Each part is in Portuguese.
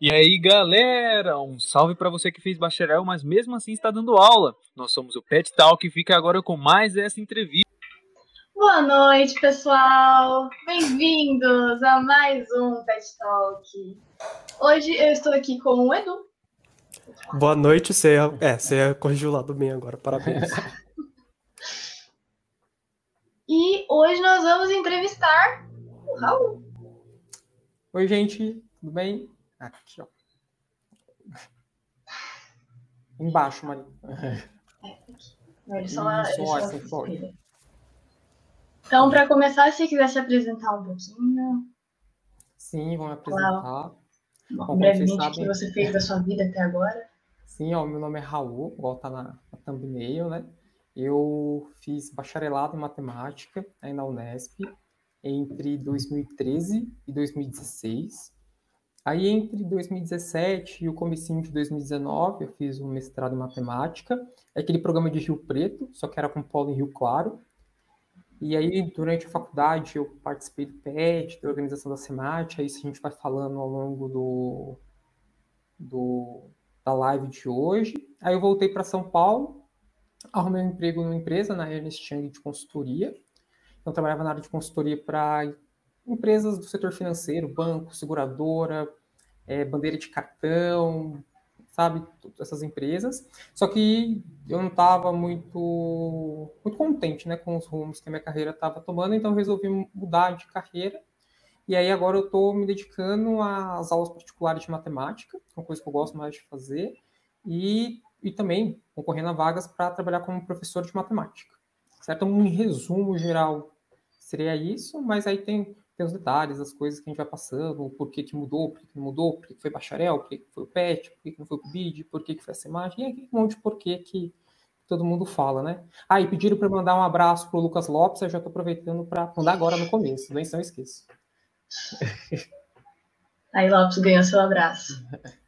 E aí, galera, um salve para você que fez bacharel, mas mesmo assim está dando aula. Nós somos o Pet Talk e fica agora com mais essa entrevista. Boa noite, pessoal. Bem-vindos a mais um Pet Talk. Hoje eu estou aqui com o Edu. Boa noite, você, é, você corrigiu o lado bem agora, parabéns. e hoje nós vamos entrevistar o Raul. Oi, gente, tudo bem? Aqui, ó. Embaixo, Maria. É, Ele só, Isso, ele só Então, para começar, se você quiser se apresentar um pouquinho. Sim, vamos apresentar. Bom, Bom, brevemente, o que você fez da sua vida até agora. Sim, ó, meu nome é Raul, igual tá na, na thumbnail, né? Eu fiz bacharelado em matemática aí na Unesp entre 2013 e 2016. Aí, entre 2017 e o comecinho de 2019, eu fiz um mestrado em matemática, é aquele programa de Rio Preto, só que era com polo em Rio Claro. E aí, durante a faculdade, eu participei do PET, da organização da SEMAT, isso a gente vai falando ao longo do, do, da live de hoje. Aí eu voltei para São Paulo, arrumei um emprego numa empresa, na Ernest Young de consultoria. Então, eu trabalhava na área de consultoria para empresas do setor financeiro, banco, seguradora, é, bandeira de cartão, sabe, essas empresas. Só que eu não estava muito, muito contente, né, com os rumos que a minha carreira estava tomando, então resolvi mudar de carreira. E aí agora eu estou me dedicando às aulas particulares de matemática, que é uma coisa que eu gosto mais de fazer, e, e também concorrendo a vagas para trabalhar como professor de matemática. Certo? Um resumo geral seria isso, mas aí tem tem os detalhes, as coisas que a gente vai passando, o porquê que mudou, por que não mudou, por que foi bacharel, por que foi o PET, por que não foi o BID, por que foi a semagem, e aquele monte de porquê que todo mundo fala, né? Ah, e pediram para mandar um abraço pro Lucas Lopes, eu já estou aproveitando para mandar agora no começo, nem se não esqueço. Aí Lopes ganhou seu abraço.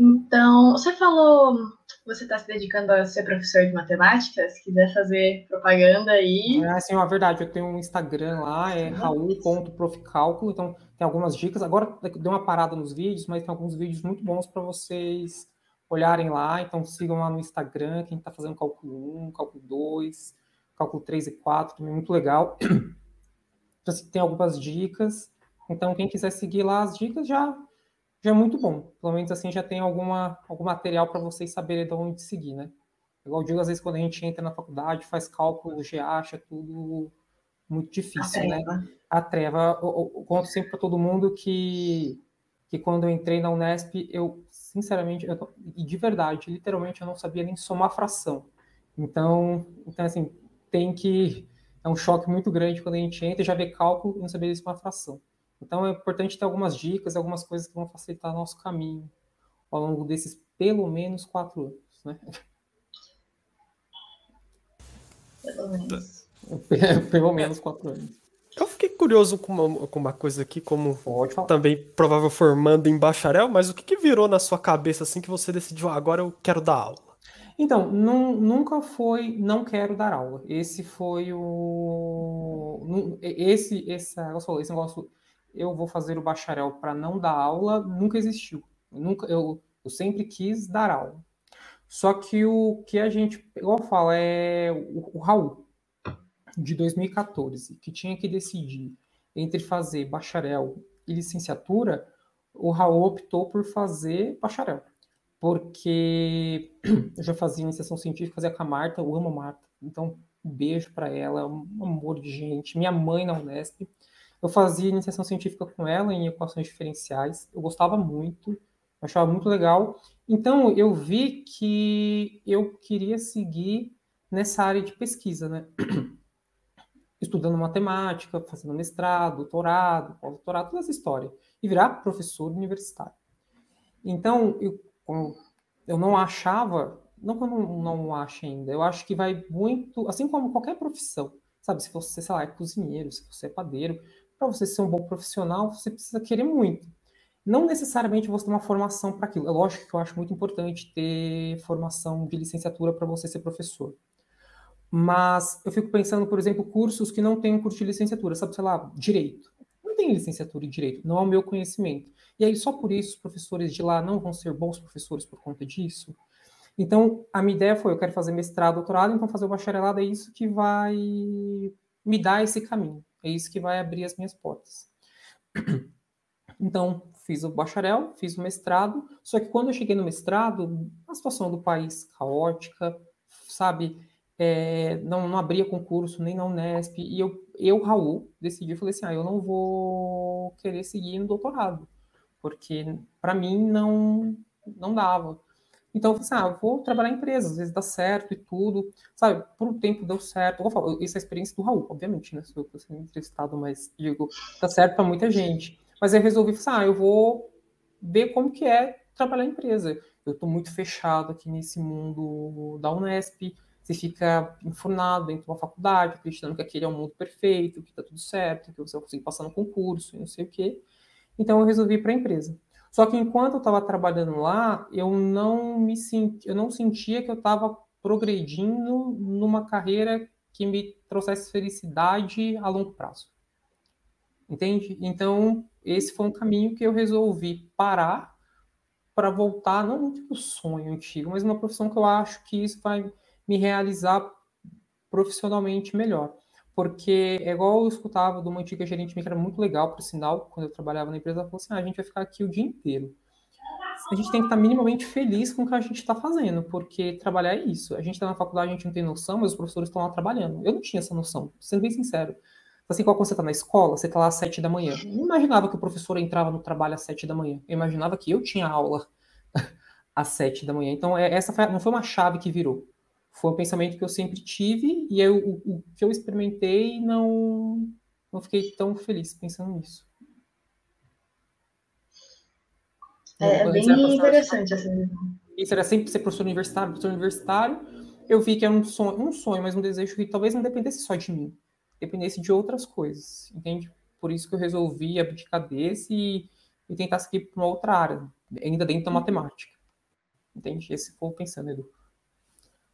Então, você falou você está se dedicando a ser professor de matemática, se quiser fazer propaganda aí. É, sim, é verdade. Eu tenho um Instagram lá, é raul.profcálculo, então tem algumas dicas. Agora deu uma parada nos vídeos, mas tem alguns vídeos muito bons para vocês olharem lá. Então sigam lá no Instagram, quem está fazendo cálculo 1, cálculo 2, cálculo 3 e 4, também muito legal. Então, assim, tem algumas dicas. Então, quem quiser seguir lá as dicas já já é muito bom. Pelo menos assim já tem alguma, algum material para vocês saberem de onde seguir, né? Igual eu digo, às vezes quando a gente entra na faculdade, faz cálculo, já acha tudo muito difícil, a né? A treva. Eu, eu conto sempre para todo mundo que, que quando eu entrei na Unesp, eu, sinceramente, eu, e de verdade, literalmente, eu não sabia nem somar fração. Então, então assim, tem que. É um choque muito grande quando a gente entra e já vê cálculo e não saber somar fração. Então é importante ter algumas dicas, algumas coisas que vão facilitar nosso caminho ao longo desses pelo menos quatro anos, né? Pelo menos. pelo menos quatro anos. Eu fiquei curioso com uma, com uma coisa aqui, como também provável formando em bacharel, mas o que, que virou na sua cabeça assim que você decidiu, ah, agora eu quero dar aula? Então, não, nunca foi não quero dar aula. Esse foi o. Esse, esse, esse negócio eu vou fazer o bacharel para não dar aula nunca existiu. Eu nunca, eu, eu sempre quis dar aula. Só que o que a gente, eu falo, é o, o Raul, de 2014, que tinha que decidir entre fazer bacharel e licenciatura, o Raul optou por fazer bacharel. Porque eu já fazia iniciação científica, fazia com a Marta, eu amo a Marta. Então, um beijo para ela, um amor de gente. Minha mãe na Unesp. Eu fazia iniciação científica com ela em equações diferenciais. Eu gostava muito, achava muito legal. Então eu vi que eu queria seguir nessa área de pesquisa, né? Estudando matemática, fazendo mestrado, doutorado, pós-doutorado, toda essa história. E virar professor universitário. Então, eu, eu não achava, não que eu não, não acho ainda, eu acho que vai muito, assim como qualquer profissão, sabe? Se você, sei lá, é cozinheiro, se você é padeiro, para você ser um bom profissional, você precisa querer muito. Não necessariamente você ter uma formação para aquilo. É lógico que eu acho muito importante ter formação de licenciatura para você ser professor. Mas eu fico pensando, por exemplo, cursos que não têm um curso de licenciatura, sabe, sei lá, direito. Não tem licenciatura em direito, não é o meu conhecimento. E aí, só por isso, os professores de lá não vão ser bons professores por conta disso? Então, a minha ideia foi: eu quero fazer mestrado, doutorado, então fazer o bacharelado é isso que vai me dar esse caminho, é isso que vai abrir as minhas portas. Então, fiz o bacharel, fiz o mestrado, só que quando eu cheguei no mestrado, a situação do país caótica, sabe, é, não, não abria concurso nem na Unesp, e eu, eu, Raul, decidi, falei assim, ah, eu não vou querer seguir no doutorado, porque para mim não, não dava. Então, eu falei assim, ah, vou trabalhar em empresas, às vezes dá certo e tudo, sabe, por um tempo deu certo, vou falar, isso é a experiência do Raul, obviamente, né, sou eu sendo entrevistado, mas digo, dá certo para muita gente. Mas eu resolvi, assim, ah, eu vou ver como que é trabalhar em empresa. Eu estou muito fechado aqui nesse mundo da Unesp, você fica enfurnado dentro de uma faculdade, acreditando que aquele é o mundo perfeito, que está tudo certo, que você vai conseguir passar no concurso, e não sei o quê. Então eu resolvi ir para a empresa. Só que enquanto eu estava trabalhando lá, eu não me senti, eu não sentia que eu estava progredindo numa carreira que me trouxesse felicidade a longo prazo. Entende? Então, esse foi um caminho que eu resolvi parar para voltar, não um tipo sonho antigo, mas uma profissão que eu acho que isso vai me realizar profissionalmente melhor. Porque é igual eu escutava de uma antiga gerente que era muito legal, por sinal, quando eu trabalhava na empresa, ela falou assim: ah, a gente vai ficar aqui o dia inteiro. A gente tem que estar minimamente feliz com o que a gente está fazendo, porque trabalhar é isso. A gente está na faculdade, a gente não tem noção, mas os professores estão lá trabalhando. Eu não tinha essa noção, sendo bem sincero. Assim, quando você está na escola, você está lá às sete da manhã. Eu não imaginava que o professor entrava no trabalho às sete da manhã. Eu imaginava que eu tinha aula às sete da manhã. Então, é, essa não foi uma chave que virou. Foi um pensamento que eu sempre tive e eu, o, o que eu experimentei não, não fiquei tão feliz pensando nisso. É, é bem interessante essa. Isso era sempre ser professor universitário, professor universitário. Eu vi que era um sonho, um sonho, mas um desejo que talvez não dependesse só de mim dependesse de outras coisas, entende? Por isso que eu resolvi abdicar desse e, e tentar seguir para uma outra área, ainda dentro da matemática. Entende? Esse foi pensando, Edu.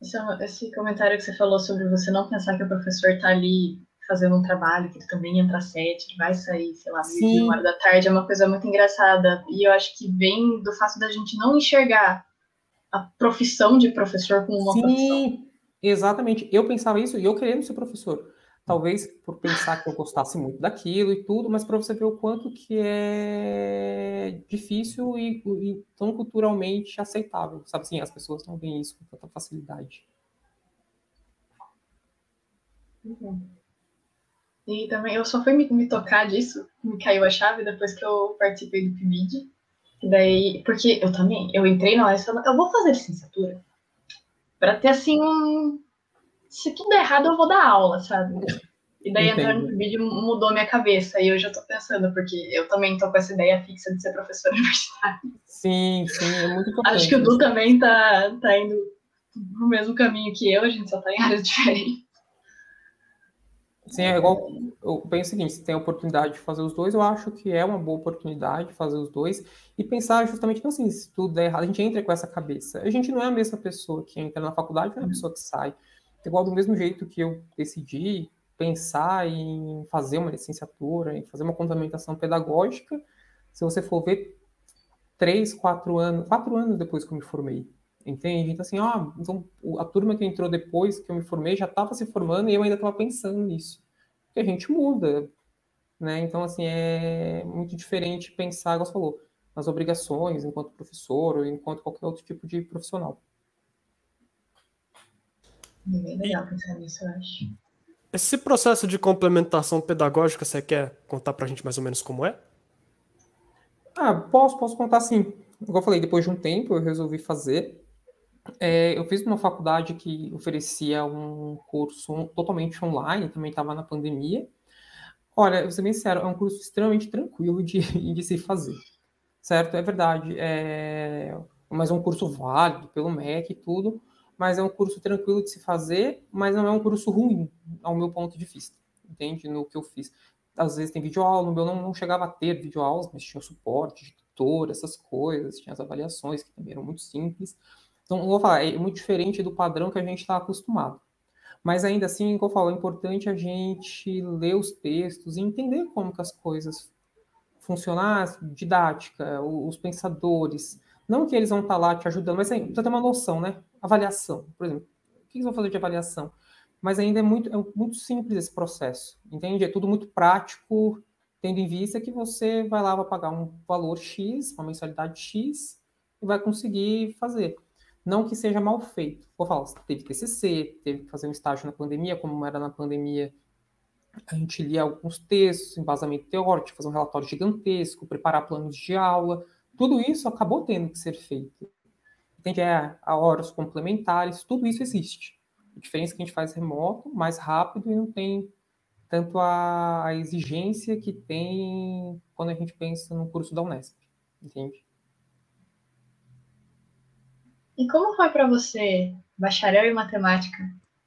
Esse, é esse comentário que você falou sobre você não pensar que o professor está ali fazendo um trabalho, que ele também entra às sete, ele vai sair, sei lá, uma hora da tarde, é uma coisa muito engraçada. E eu acho que vem do fato da gente não enxergar a profissão de professor como uma Sim, profissão. Exatamente. Eu pensava isso e eu querendo ser professor talvez por pensar que eu gostasse muito daquilo e tudo, mas para você ver o quanto que é difícil e, e, tão culturalmente aceitável, sabe assim, as pessoas não veem isso com tanta facilidade. Uhum. E também eu só fui me, me, tocar disso, me caiu a chave depois que eu participei do PIBID. Daí, porque eu também, eu entrei na hora e falei, eu vou fazer licenciatura para ter assim um se tudo der errado, eu vou dar aula, sabe? E daí entrar no vídeo mudou minha cabeça. E eu tô pensando, porque eu também tô com essa ideia fixa de ser professora universitária. Sim, sim, é muito importante. Acho que o Du também tá, tá indo pro mesmo caminho que eu, a gente só tá em áreas diferentes. Sim, é igual. Eu penso o seguinte: se tem a oportunidade de fazer os dois, eu acho que é uma boa oportunidade de fazer os dois e pensar justamente não assim, se tudo der errado, a gente entra com essa cabeça. A gente não é a mesma pessoa que entra na faculdade, não é a pessoa que sai. Igual do mesmo jeito que eu decidi pensar em fazer uma licenciatura, em fazer uma complementação pedagógica, se você for ver três, quatro anos, quatro anos depois que eu me formei, entende? Então assim, ó, então a turma que entrou depois que eu me formei já estava se formando e eu ainda estava pensando nisso, porque a gente muda, né? Então assim é muito diferente pensar, como você falou, nas obrigações enquanto professor ou enquanto qualquer outro tipo de profissional. É bem legal pensar nisso, eu acho. Esse processo de complementação pedagógica, você quer contar pra gente mais ou menos como é? Ah, posso, posso contar sim. Igual eu falei, depois de um tempo eu resolvi fazer. É, eu fiz uma faculdade que oferecia um curso totalmente online, também estava na pandemia. Olha, eu vou ser bem sincero, é um curso extremamente tranquilo de, de se fazer. Certo? É verdade. É, mas é um curso válido pelo MEC e tudo mas é um curso tranquilo de se fazer, mas não é um curso ruim, ao meu ponto de vista, entende? No que eu fiz. Às vezes tem videoaula, no meu não, não chegava a ter videoaulas, mas tinha suporte tutor, essas coisas, tinha as avaliações, que também eram muito simples. Então, vou falar, é muito diferente do padrão que a gente está acostumado. Mas ainda assim, como eu falo, é importante a gente ler os textos e entender como que as coisas funcionar didática, os pensadores. Não que eles vão estar tá lá te ajudando, mas precisa ter uma noção, né? Avaliação, por exemplo. O que eles vão fazer de avaliação? Mas ainda é muito, é muito simples esse processo, entende? É tudo muito prático, tendo em vista que você vai lá, vai pagar um valor X, uma mensalidade X, e vai conseguir fazer. Não que seja mal feito. Vou falar, teve TCC, teve que fazer um estágio na pandemia, como era na pandemia, a gente lia alguns textos, embasamento teórico, fazer um relatório gigantesco, preparar planos de aula, tudo isso acabou tendo que ser feito. Entende? É, a horas complementares, tudo isso existe. A diferença é que a gente faz remoto, mais rápido e não tem tanto a, a exigência que tem quando a gente pensa no curso da Unesp, entende? E como foi para você, bacharel em matemática,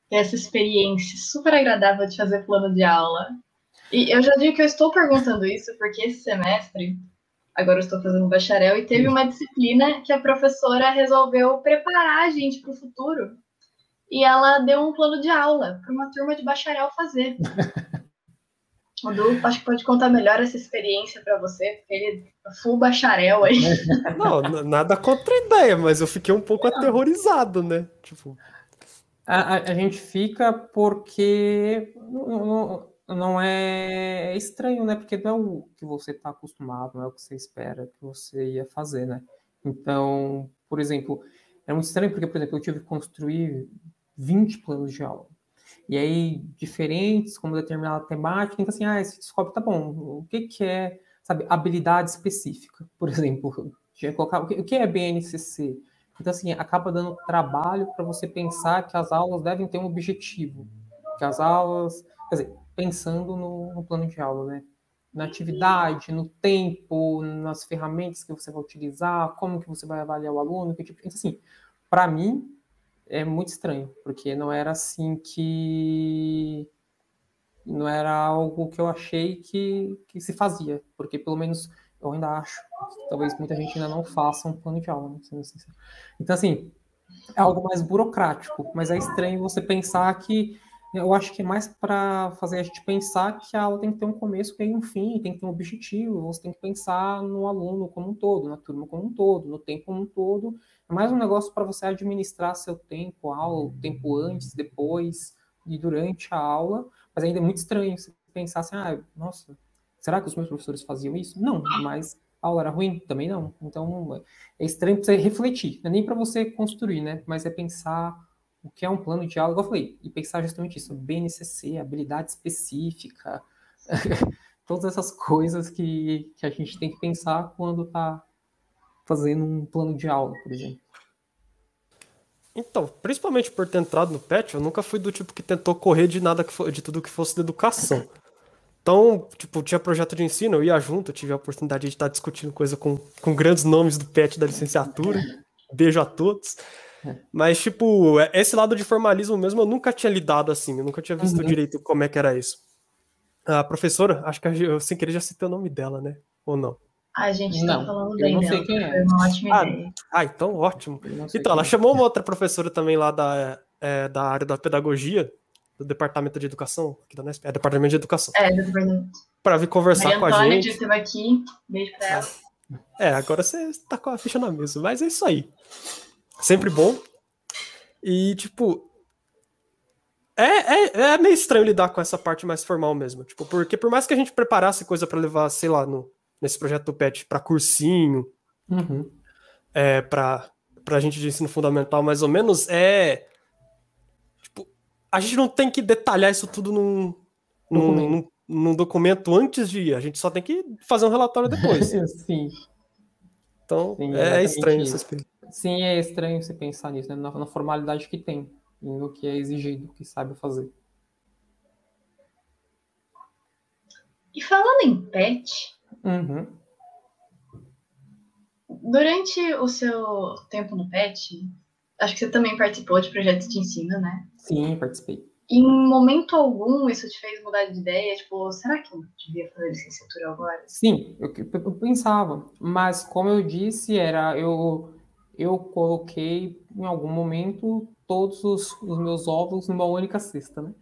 ter essa experiência super agradável de fazer plano de aula? E eu já digo que eu estou perguntando isso porque esse semestre, agora eu estou fazendo bacharel, e teve uma disciplina que a professora resolveu preparar a gente para o futuro. E ela deu um plano de aula para uma turma de bacharel fazer. O Du, acho que pode contar melhor essa experiência para você, porque ele é full bacharel aí. Não, nada contra a ideia, mas eu fiquei um pouco aterrorizado, né? Tipo. A, a, a gente fica porque não, não, é estranho, né? Porque não é o que você está acostumado, não é o que você espera que você ia fazer, né? Então, por exemplo, é muito estranho porque, por exemplo, eu tive que construir 20 planos de aula. E aí, diferentes, como determinada temática, então assim, ah, esse descobre, tá bom, o que, que é, sabe, habilidade específica, por exemplo, tinha colocar, o que é BNCC? Então, assim, acaba dando trabalho para você pensar que as aulas devem ter um objetivo, que as aulas, quer dizer, pensando no, no plano de aula, né? Na atividade, no tempo, nas ferramentas que você vai utilizar, como que você vai avaliar o aluno, que tipo, assim, para mim, é muito estranho, porque não era assim que. Não era algo que eu achei que, que se fazia, porque pelo menos eu ainda acho que talvez muita gente ainda não faça um plano de aula, né? Então, assim, é algo mais burocrático, mas é estranho você pensar que. Eu acho que é mais para fazer a gente pensar que a aula tem que ter um começo, tem um fim, tem que ter um objetivo, você tem que pensar no aluno como um todo, na turma como um todo, no tempo como um todo, é mais um negócio para você administrar seu tempo, aula, tempo antes, depois e durante a aula. Mas ainda é muito estranho você pensar assim, ah, nossa, será que os meus professores faziam isso? Não, mas a aula era ruim? Também não. Então, é estranho para você refletir. Não é nem para você construir, né? Mas é pensar o que é um plano de igual eu falei, e pensar justamente isso, BNCC, habilidade específica, todas essas coisas que, que a gente tem que pensar quando está fazendo um plano de aula, por exemplo? Então, principalmente por ter entrado no PET, eu nunca fui do tipo que tentou correr de nada for, de tudo que fosse de educação. Então, tipo, tinha projeto de ensino, eu ia junto, eu tive a oportunidade de estar discutindo coisa com, com grandes nomes do PET da licenciatura. Beijo a todos. Mas, tipo, esse lado de formalismo mesmo eu nunca tinha lidado assim, eu nunca tinha visto uhum. direito como é que era isso. A professora, acho que eu sem querer já citei o nome dela, né? Ou não? A gente tá falando bem não sei quem é. Foi uma ótima ah, ideia. Ah, então ótimo. Então, ela é. chamou uma outra professora também lá da, é, da área da pedagogia, do Departamento de Educação, aqui da Nesp, é Departamento de Educação. É, do Departamento. Pra vir conversar Maria com a Antônia, gente. esteve aqui, beijo pra ela. É, agora você tá com a ficha na mesa, mas é isso aí. Sempre bom. E, tipo, é, é, é meio estranho lidar com essa parte mais formal mesmo. Tipo, porque por mais que a gente preparasse coisa para levar, sei lá, no, nesse projeto do PET para cursinho, uhum. é, para a gente de ensino fundamental, mais ou menos, é. Tipo, a gente não tem que detalhar isso tudo num, documento. Num, num, documento antes de ir, a gente só tem que fazer um relatório depois. Sim. Então, Sim, é estranho isso. Sim, é estranho você pensar nisso, né? na, na formalidade que tem, no que é exigido, que sabe fazer. E falando em PET, Uhum. Durante o seu tempo no PET, acho que você também participou de projetos de ensino, né? Sim, participei. Em momento algum isso te fez mudar de ideia? Tipo, será que eu devia fazer licenciatura agora? Sim, eu, eu pensava. Mas como eu disse, era eu, eu coloquei em algum momento todos os, os meus ovos numa única cesta, né?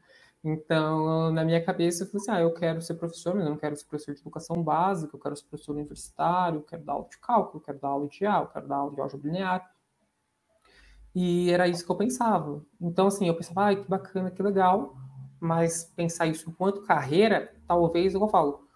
Então, na minha cabeça, eu falei assim, ah, eu quero ser professor, mas eu não quero ser professor de educação básica, eu quero ser professor universitário, eu quero dar aula de cálculo, eu quero dar aula de A, eu quero dar aula de álgebra linear. E era isso que eu pensava. Então, assim, eu pensava, ai, que bacana, que legal, mas pensar isso enquanto carreira, talvez, eu falo,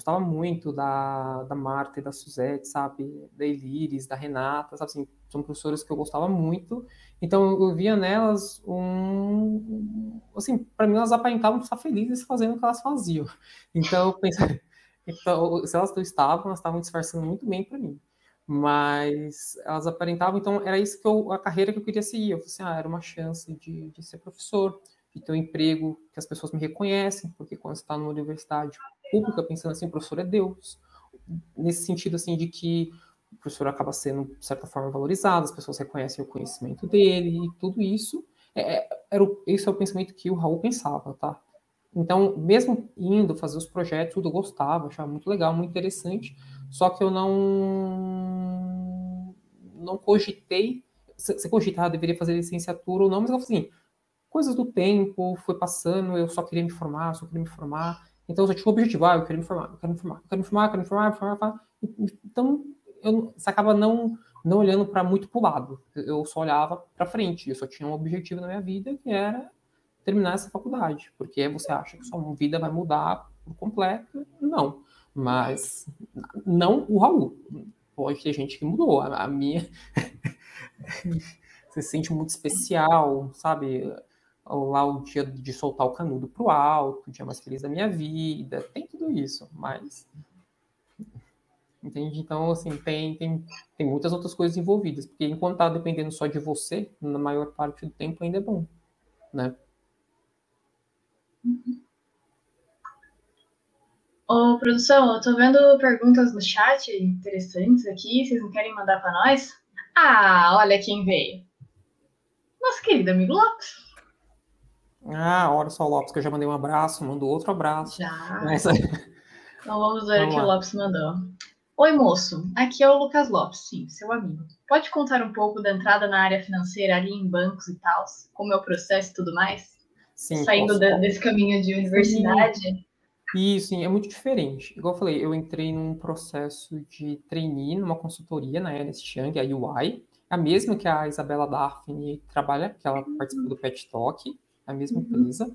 gostava muito da, da Marta e da Suzette, sabe? Da Elires, da Renata, sabe assim, são professoras que eu gostava muito. Então eu via nelas um. Assim, para mim elas aparentavam estar felizes fazendo o que elas faziam. Então eu pensei. Então, se elas estavam, elas estavam disfarçando muito bem para mim. Mas elas aparentavam, então era isso que eu, a carreira que eu queria seguir. Eu falei assim, ah, era uma chance de, de ser professor, de ter um emprego que as pessoas me reconhecem, porque quando você está numa universidade pública, pensando assim, o professor é Deus. Nesse sentido, assim, de que o professor acaba sendo, de certa forma, valorizado, as pessoas reconhecem o conhecimento dele e tudo isso. É, é era o, esse é o pensamento que o Raul pensava, tá? Então, mesmo indo fazer os projetos, tudo eu gostava, achava muito legal, muito interessante, só que eu não não cogitei, se cogitar, deveria fazer licenciatura ou não, mas eu falei assim, coisas do tempo, foi passando, eu só queria me formar, só queria me formar, então eu tinha um objetivo, ah, eu quero me formar, eu quero me formar, eu quero me formar, eu quero me formar, eu quero me formar, então eu, você acaba não, não olhando para muito para o lado. Eu só olhava para frente. Eu só tinha um objetivo na minha vida que era terminar essa faculdade. Porque você acha que sua vida vai mudar por completo? Não. Mas não o Raul. Pode ter gente que mudou. A, a minha. você se sente muito especial, sabe? Lá o dia de soltar o canudo pro alto, o dia mais feliz da minha vida, tem tudo isso, mas Entende? Então, assim, tem, tem, tem muitas outras coisas envolvidas, porque enquanto tá dependendo só de você, na maior parte do tempo ainda é bom, né? Ô, produção, eu tô vendo perguntas no chat interessantes aqui, vocês não querem mandar para nós? Ah, olha quem veio. Nosso querido amigo Lopes. Ah, olha só o Lopes, que eu já mandei um abraço, mando outro abraço. Já. Mas... Então vamos ver o que o Lopes mandou. Oi, moço. Aqui é o Lucas Lopes, sim, seu amigo. Pode contar um pouco da entrada na área financeira ali em bancos e tal? Como é o processo e tudo mais? Sim, Saindo de, desse caminho de universidade? Isso, sim, é muito diferente. Igual eu falei, eu entrei num processo de trainee numa consultoria na Ernst Young, a UI, a mesma que a Isabela Daphne trabalha, que ela participou do Pet Talk, a mesma uhum. empresa.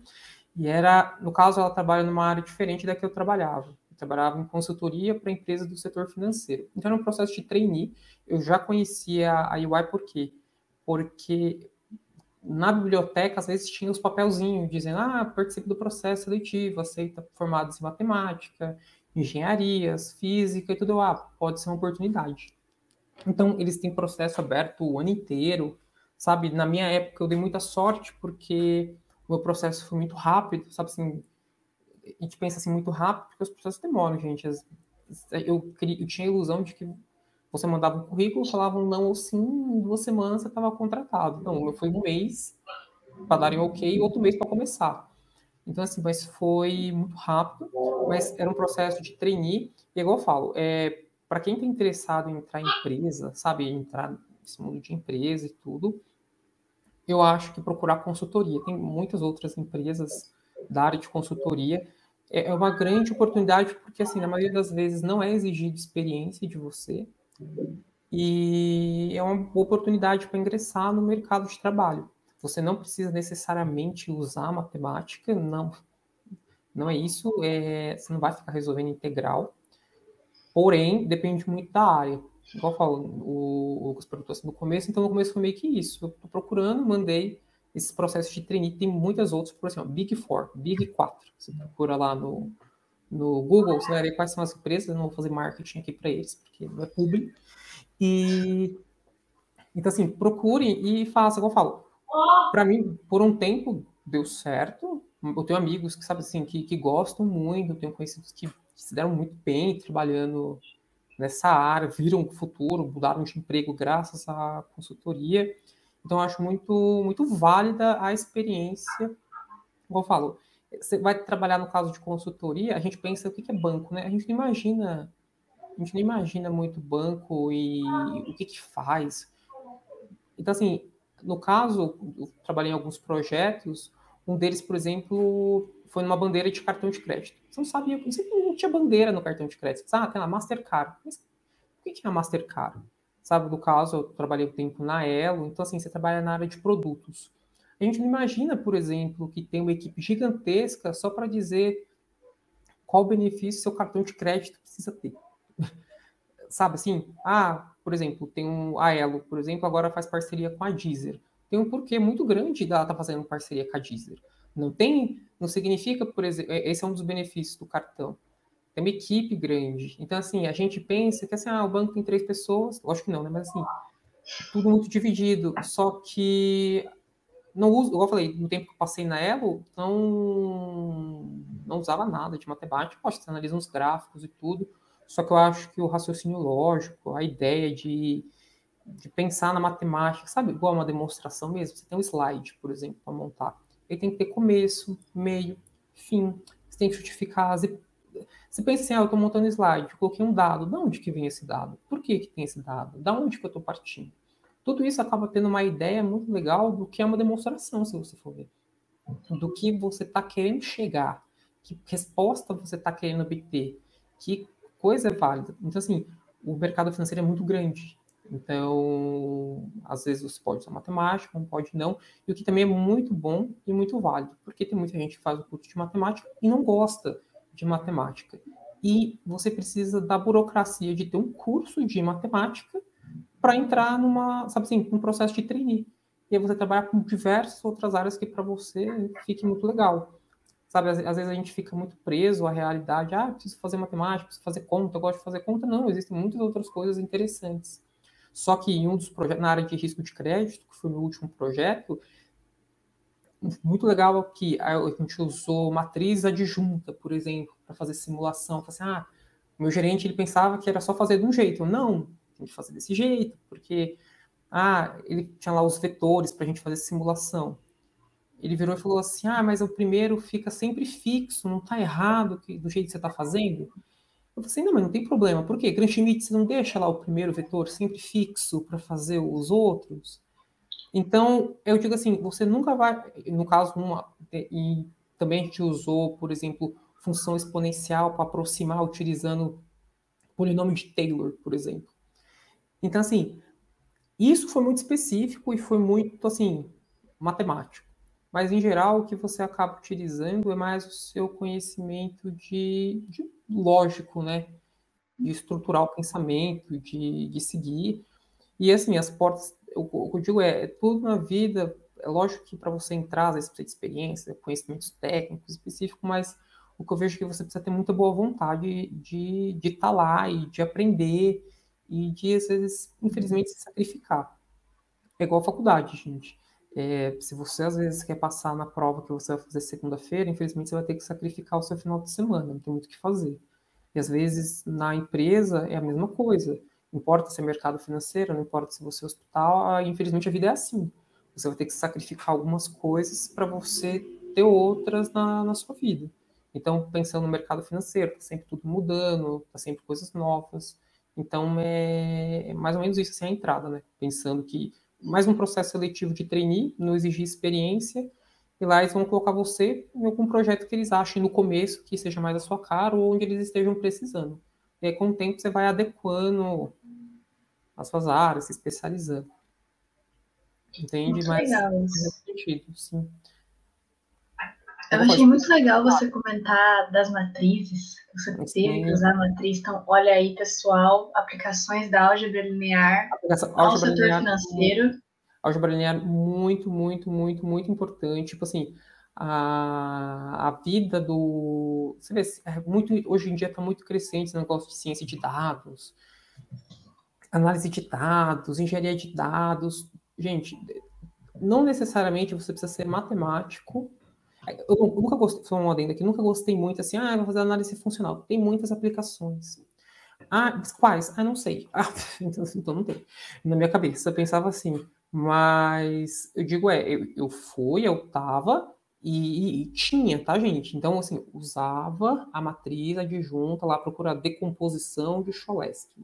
E era, no caso, ela trabalha numa área diferente da que eu trabalhava. Eu trabalhava em consultoria para empresas do setor financeiro. Então, no processo de trainee, eu já conhecia a UI por quê? Porque na biblioteca, às vezes, tinha os papelzinhos dizendo, ah, participe do processo seletivo, aceita formados em matemática, engenharias, física e tudo. Ah, pode ser uma oportunidade. Então, eles têm processo aberto o ano inteiro, sabe? Na minha época, eu dei muita sorte porque o meu processo foi muito rápido, sabe assim, a gente pensa assim muito rápido, porque os processos demoram, gente. Eu, eu tinha a ilusão de que você mandava um currículo, falava um não ou sim, em duas semanas você estava contratado. Não, foi um mês para darem ok e outro mês para começar. Então, assim, mas foi muito rápido, mas era um processo de trainee. E igual eu falo, é, para quem está interessado em entrar em empresa, sabe, entrar nesse mundo de empresa e tudo, eu acho que procurar consultoria. Tem muitas outras empresas da área de consultoria é, é uma grande oportunidade, porque, assim, na maioria das vezes não é exigido experiência de você, e é uma oportunidade para ingressar no mercado de trabalho. Você não precisa necessariamente usar matemática, não, não é isso, é, você não vai ficar resolvendo integral, porém, depende muito da área. Igual eu falo, o Lucas perguntou assim no começo, então no começo foi meio que isso. Eu estou procurando, mandei, esses processos de trainee, tem muitas outras, por exemplo, Big Four, Big 4. Você procura lá no, no Google, você vai ver quais são as empresas, eu não vou fazer marketing aqui para eles, porque não é público. E então assim, procure e faça, como eu falo. Para mim, por um tempo deu certo. Eu tenho amigos que sabe assim que, que gostam muito, eu tenho conhecidos que se deram muito bem trabalhando nessa área, viram o futuro, mudaram de emprego graças à consultoria. Então, acho muito, muito válida a experiência. Como eu falo, você vai trabalhar no caso de consultoria, a gente pensa o que é banco, né? A gente não imagina, a gente não imagina muito banco e o que que faz. Então, assim, no caso, eu trabalhei em alguns projetos Um deles, por exemplo, foi numa bandeira de cartão de crédito. Você não sabia, você não tinha bandeira no cartão de crédito. Ah, tem a Mastercard. Mas o que é Mastercard? Sabe, no caso, eu trabalhei um tempo na Elo, então assim, você trabalha na área de produtos. A gente não imagina, por exemplo, que tem uma equipe gigantesca só para dizer qual benefício seu cartão de crédito precisa ter. Sabe assim? Ah, por exemplo, tem um a Elo, por exemplo, agora faz parceria com a Deezer. Tem um porquê muito grande dela estar tá fazendo parceria com a Deezer. Não tem, não significa, por exemplo, esse é um dos benefícios do cartão é uma equipe grande. Então, assim, a gente pensa que assim, ah, o banco tem três pessoas, lógico que não, né? Mas assim, tudo muito dividido. Só que não uso, igual eu falei, no tempo que eu passei na Elo, não, não usava nada de matemática, Poxa, você analisa uns gráficos e tudo. Só que eu acho que o raciocínio lógico, a ideia de, de pensar na matemática, sabe, igual uma demonstração mesmo, você tem um slide, por exemplo, para montar. Ele tem que ter começo, meio, fim. Você tem que justificar as você pensa assim, ah, eu estou montando slide, coloquei um dado. De onde que vem esse dado? Por que, que tem esse dado? Da onde que eu estou partindo? Tudo isso acaba tendo uma ideia muito legal do que é uma demonstração, se você for ver. Do que você está querendo chegar, que resposta você está querendo obter, que coisa é válida. Então, assim, o mercado financeiro é muito grande. Então, às vezes você pode usar matemática, pode não. E o que também é muito bom e muito válido, porque tem muita gente que faz o curso de matemática e não gosta de matemática. E você precisa da burocracia de ter um curso de matemática para entrar numa, sabe assim, um processo de trainee. E aí você trabalhar com diversas outras áreas que para você fique muito legal. Sabe, às, vezes a gente fica muito preso à realidade. Ah, preciso fazer matemática, preciso fazer conta, eu gosto de fazer conta. Não, existem muitas outras coisas interessantes. Só que em um dos projetos, na área de risco de crédito, que foi o meu último projeto, muito legal que a gente usou matriz adjunta, por exemplo, para fazer simulação. Falei assim, ah, meu gerente ele pensava que era só fazer de um jeito. Não, tem que fazer desse jeito, porque ah, ele tinha lá os vetores para a gente fazer simulação. Ele virou e falou assim: ah, mas o primeiro fica sempre fixo, não está errado que, do jeito que você está fazendo. Eu falei assim: não, mas não tem problema. Por quê? Grand Schmidt, você não deixa lá o primeiro vetor sempre fixo para fazer os outros? Então, eu digo assim, você nunca vai, no caso, e também a gente usou, por exemplo, função exponencial para aproximar utilizando polinômio de Taylor, por exemplo. Então, assim, isso foi muito específico e foi muito, assim, matemático. Mas, em geral, o que você acaba utilizando é mais o seu conhecimento de, de lógico, né? De estruturar o pensamento, de, de seguir. E, assim, as portas o, que eu digo é, é, tudo na vida, é lógico que para você entrar, vezes precisa de experiência, conhecimentos técnicos específicos, mas o que eu vejo é que você precisa ter muita boa vontade de estar tá lá e de aprender e de, às vezes, infelizmente, se sacrificar. É igual a faculdade, gente. É, se você, às vezes, quer passar na prova que você vai fazer segunda-feira, infelizmente, você vai ter que sacrificar o seu final de semana, não tem muito o que fazer. E, às vezes, na empresa, é a mesma coisa importa se é mercado financeiro, não importa se você é hospital, ah, infelizmente a vida é assim. Você vai ter que sacrificar algumas coisas para você ter outras na, na sua vida. Então, pensando no mercado financeiro, está sempre tudo mudando, está sempre coisas novas. Então, é, é, mais ou menos isso assim, a entrada, né? Pensando que mais um processo seletivo de trainee, não exigir experiência, e lá eles vão colocar você em algum projeto que eles achem no começo que seja mais a sua cara ou onde eles estejam precisando. E aí, com o tempo, você vai adequando as suas áreas, se especializando. Entende? Muito Mas legal nesse sentido, sim. Eu achei muito legal você comentar das matrizes, que você teve que usar a matriz. Então, olha aí, pessoal, aplicações da álgebra linear Aplicação, ao setor linear, financeiro. Álgebra linear muito, muito, muito, muito importante. Tipo assim, a, a vida do... Você vê, é muito, hoje em dia está muito crescente esse negócio de ciência de dados, análise de dados, engenharia de dados. Gente, não necessariamente você precisa ser matemático. Eu nunca gostei, sou um adendo aqui, nunca gostei muito assim, ah, vou fazer análise funcional. Tem muitas aplicações. Ah, quais? Ah, não sei. Ah, então, então não tem. Na minha cabeça, eu pensava assim. Mas eu digo, é, eu, eu fui, eu tava e, e, tinha, tá, gente? Então, assim, usava a matriz adjunta lá, procurar decomposição de Cholesky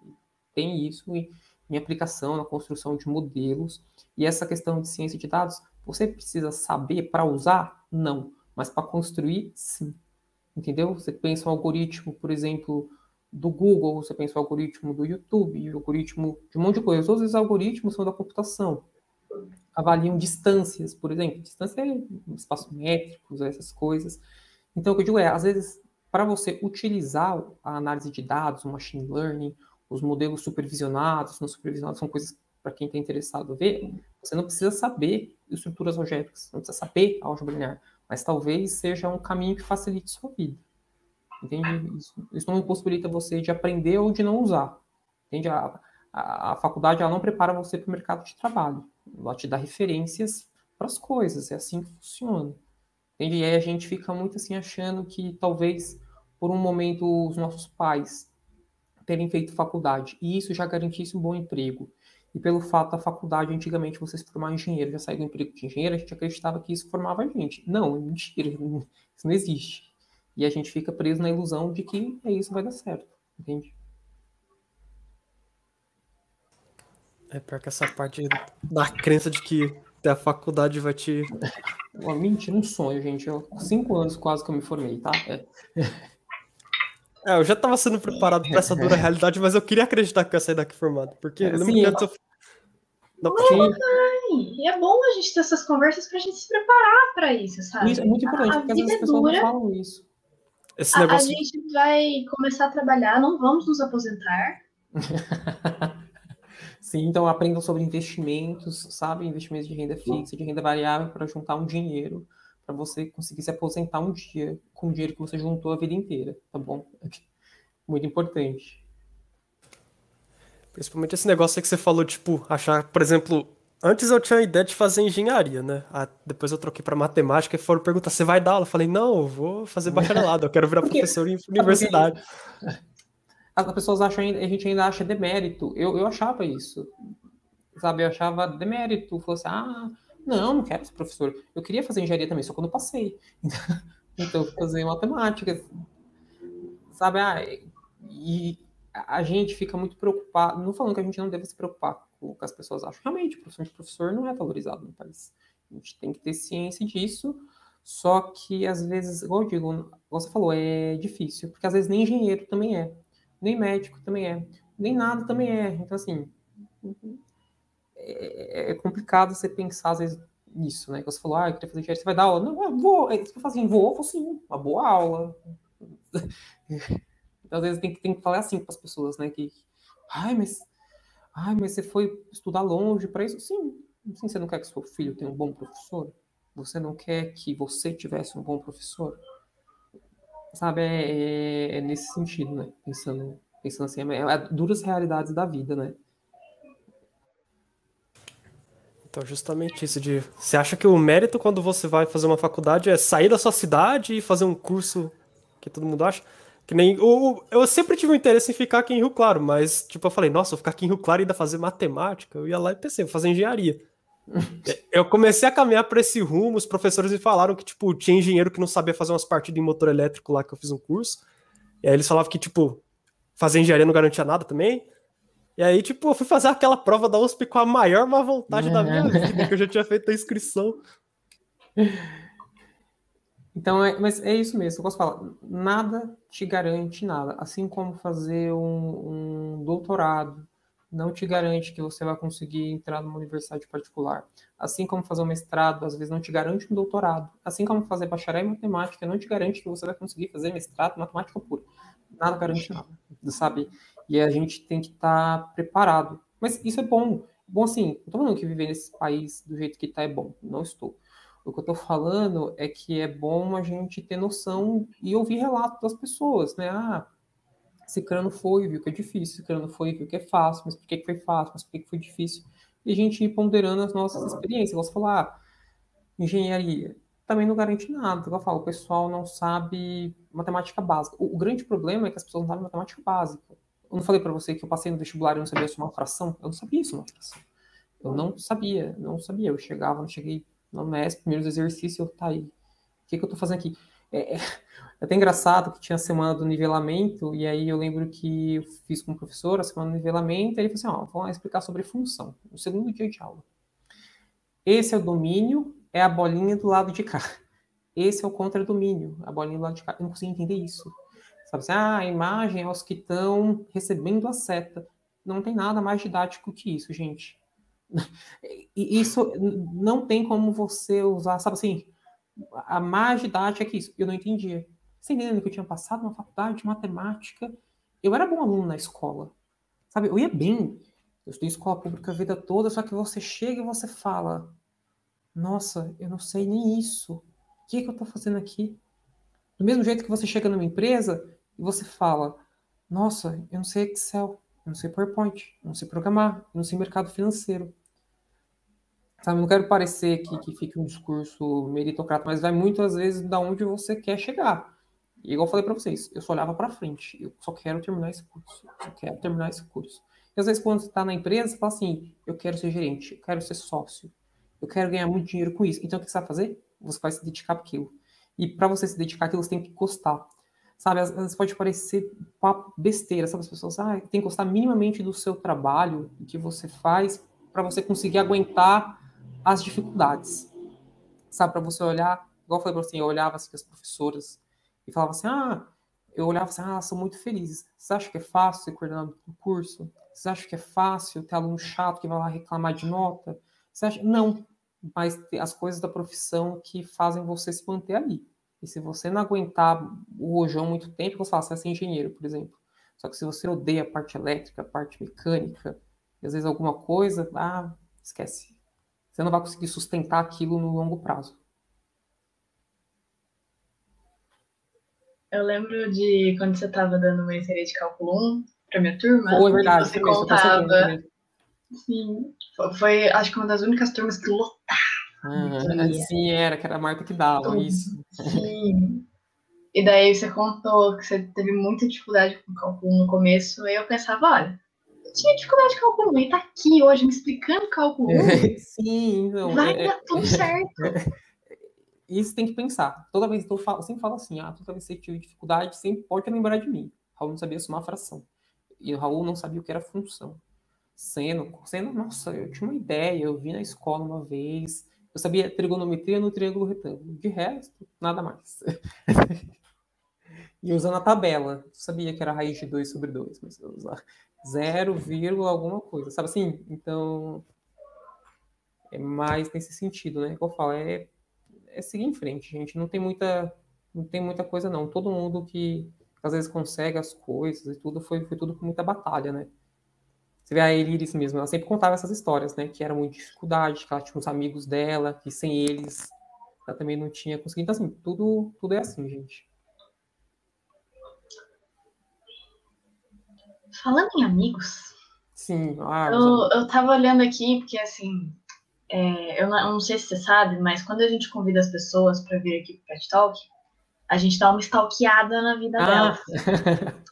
tem isso em, em aplicação na construção de modelos. E essa questão de ciência de dados Você precisa saber para usar? Não. Mas para construir, sim. Entendeu? Você pensa um algoritmo, por exemplo, do Google, você pensa o algoritmo do YouTube, o algoritmo de um monte de coisa. Todos esses algoritmos são da computação. Avaliam distâncias, por exemplo. Distância é espaço métricos, essas coisas. Então, o que eu digo é, às vezes, para você utilizar a análise de dados, o machine learning, os modelos supervisionados, não supervisionados, são coisas para quem está interessado ver, você não precisa saber estruturas algébricas, não precisa saber álgebra linear, mas talvez seja um caminho que facilite sua vida. Entende? Isso, isso não impossibilita você de aprender ou de não usar. Entende? A, a, a faculdade ela não prepara você para o mercado de trabalho. Ela te dá referências para as coisas. É assim que funciona. Entende? E aí a gente fica muito assim achando que talvez por um momento os nossos pais terem feito faculdade e isso já garantisse um bom emprego. E pelo fato da faculdade, antigamente, você se formar engenheiro, já sair do emprego de engenheiro, a gente acreditava que isso formava a gente. Não, é mentira. Isso não existe. E a gente fica preso na ilusão de que é isso vai dar certo, entende? É pior que essa parte da crença de que a faculdade vai te. Uma mentira, um sonho, gente. Eu, cinco anos quase que eu me formei, tá? É. É, eu já estava sendo preparado para essa dura realidade, mas eu queria acreditar que eu ia sair daqui formado. Porque é, sim, eu... Não, não, e é bom a gente ter essas conversas para a gente se preparar para isso, sabe? Isso é muito importante, a, porque às vezes as é pessoas não falam isso. Esse negócio... a, a gente vai começar a trabalhar, não vamos nos aposentar. Sim, então aprendam sobre investimentos, sabe? Investimentos de renda fixa, de renda variável, para juntar um dinheiro para você conseguir se aposentar um dia com o dinheiro que você juntou a vida inteira, tá bom? Muito importante. Principalmente esse negócio que você falou, tipo, achar, por exemplo, Antes eu tinha a ideia de fazer engenharia, né? Ah, depois eu troquei para matemática e foram perguntar: você vai dar aula? Eu falei: não, eu vou fazer bacharelado, eu quero virar professor em universidade. As pessoas acham, a gente ainda acha demérito. Eu, eu achava isso. Sabe, eu achava demérito. Assim: ah, não, não quero ser professor. Eu queria fazer engenharia também, só quando eu passei. então, fazer matemática. Sabe, ah, e a gente fica muito preocupado. Não falando que a gente não deve se preocupar o que as pessoas acham. Realmente, a profissão de professor não é valorizado no país. A gente tem que ter ciência disso, só que às vezes, igual eu digo, você falou, é difícil, porque às vezes nem engenheiro também é, nem médico também é, nem nada também é. Então, assim, é, é complicado você pensar, às vezes, nisso, né? Que você falou, ah, eu queria fazer engenharia, você vai dar aula? Não, eu vou. Você vai fazer assim, vou, vou sim, uma boa aula. então, às vezes tem que, tem que falar assim para as pessoas, né? Que, ai, mas Ai, mas você foi estudar longe para isso? Sim. Sim, você não quer que seu filho tenha um bom professor? Você não quer que você tivesse um bom professor? Sabe, é, é, é nesse sentido, né? Pensando, pensando assim, é, é duras realidades da vida, né? Então, justamente isso de. Você acha que o mérito quando você vai fazer uma faculdade é sair da sua cidade e fazer um curso que todo mundo acha? Que nem. O, eu sempre tive um interesse em ficar aqui em Rio Claro, mas, tipo, eu falei, nossa, vou ficar aqui em Rio Claro e ainda fazer matemática. Eu ia lá e pensei, vou fazer engenharia. eu comecei a caminhar para esse rumo, os professores me falaram que, tipo, tinha engenheiro que não sabia fazer umas partidas em motor elétrico lá que eu fiz um curso. E aí eles falavam que, tipo, fazer engenharia não garantia nada também. E aí, tipo, eu fui fazer aquela prova da USP com a maior má vontade da minha vida, que eu já tinha feito a inscrição. Então, é, mas é isso mesmo, eu posso falar, nada te garante nada. Assim como fazer um, um, doutorado não te garante que você vai conseguir entrar numa universidade particular. Assim como fazer um mestrado, às vezes não te garante um doutorado. Assim como fazer bacharel em matemática não te garante que você vai conseguir fazer mestrado em matemática pura. Nada garante nada, sabe? E a gente tem que estar tá preparado. Mas isso é bom. Bom, assim, não tô falando que viver nesse país do jeito que está é bom. Não estou. O que eu estou falando é que é bom a gente ter noção e ouvir relatos das pessoas, né? Ah, esse crânio foi, viu que é difícil, esse crânio foi, viu que é fácil, mas por que, foi fácil, mas por que, foi difícil? E a gente ir ponderando as nossas experiências. Você falar, ah, engenharia também não garante nada. Eu falo, o pessoal não sabe matemática básica. O, o, grande problema é que as pessoas não sabem matemática básica. Eu não falei para você que eu passei no vestibular e não sabia somar fração? Eu não sabia somar fração. Eu não sabia, não sabia. Eu chegava, não cheguei no MES, primeiros exercícios, eu, tá aí. O que, que eu tô fazendo aqui? É, é, é até engraçado que tinha a semana do nivelamento, e aí eu lembro que eu fiz com o professor a semana do nivelamento, e ele falou assim, ó, vamos explicar sobre função, no segundo dia de aula. Esse é o domínio, é a bolinha do lado de cá. Esse é o contradomínio, a bolinha do lado de cá. Eu não consigo entender isso. Sabe assim, ah, a imagem é os que estão recebendo a seta. Não tem nada mais didático que isso, gente. E isso não tem como você usar, sabe assim, a mais didática é que isso. Eu não entendia. Você entendendo que eu tinha passado uma faculdade de matemática, eu era bom aluno na escola. Sabe, eu ia bem. Eu estudei escola pública a vida toda, só que você chega e você fala: Nossa, eu não sei nem isso. O que, é que eu estou fazendo aqui? Do mesmo jeito que você chega numa empresa e você fala: Nossa, eu não sei Excel, eu não sei PowerPoint, eu não sei programar, eu não sei mercado financeiro. Sabe, não quero parecer que, que fique um discurso meritocrata, mas vai muitas vezes da onde você quer chegar. E igual eu falei para vocês, eu só olhava para frente. Eu só quero terminar esse curso. Só quero terminar esse curso. E às vezes, quando você está na empresa, você fala assim: eu quero ser gerente, eu quero ser sócio, eu quero ganhar muito dinheiro com isso. Então, o que você vai fazer? Você vai se dedicar àquilo. E para você se dedicar àquilo, você tem que gostar. Sabe, às vezes pode parecer besteira, sabe? As pessoas, ah, tem que gostar minimamente do seu trabalho, do que você faz, para você conseguir aguentar as dificuldades. Sabe, para você olhar, igual eu falei para você, eu olhava assim, as professoras e falava assim: ah, eu olhava assim, ah, são muito felizes. Você acha que é fácil ser coordenador do curso? Você acha que é fácil ter aluno chato que vai lá reclamar de nota? Você acha? Não, mas as coisas da profissão que fazem você se manter ali. E se você não aguentar o rojão muito tempo, você fala, você vai ser engenheiro, por exemplo. Só que se você odeia a parte elétrica, a parte mecânica, e às vezes alguma coisa, ah, esquece. Você não vai conseguir sustentar aquilo no longo prazo. Eu lembro de quando você estava dando uma série de cálculo 1 para minha turma. Foi verdade. Você contava. Sim. Foi, acho que uma das únicas turmas que lotava. Sim, era, que era a Marta que dava, Tudo. isso. Sim. E daí você contou que você teve muita dificuldade com cálculo no começo, e eu pensava, olha, eu tinha dificuldade com cálculo 1 e tá aqui hoje me explicando cálculo 1. Sim, não. Vai é, dar tudo certo. isso tem que pensar. Toda vez que eu, falo, eu sempre falo assim, ah, toda vez que você tive dificuldade, sempre pode lembrar de mim. Raul não sabia somar fração. E o Raul não sabia o que era função. Seno, seno, nossa, eu tinha uma ideia, eu vi na escola uma vez, eu sabia trigonometria no triângulo retângulo. De resto, nada mais. e usando a tabela, eu sabia que era raiz de 2 sobre 2, mas eu usava 0, alguma coisa, sabe assim? Então, é mais nesse sentido, né? Que eu falo, é é seguir em frente, gente. Não tem muita, não tem muita coisa, não. Todo mundo que às vezes consegue as coisas e tudo, foi, foi tudo com muita batalha, né? Você vê a Eliris mesmo, ela sempre contava essas histórias, né? Que era muita dificuldade, que ela tinha uns amigos dela, que sem eles ela também não tinha conseguido. Então, assim, tudo, tudo é assim, gente. Falando em amigos. Sim, ah, eu, eu tava olhando aqui, porque assim, é, eu, não, eu, não, sei se você sabe, mas quando a gente convida as pessoas para vir aqui pro Pet Talk, a gente dá uma stalkeada na vida ah. delas.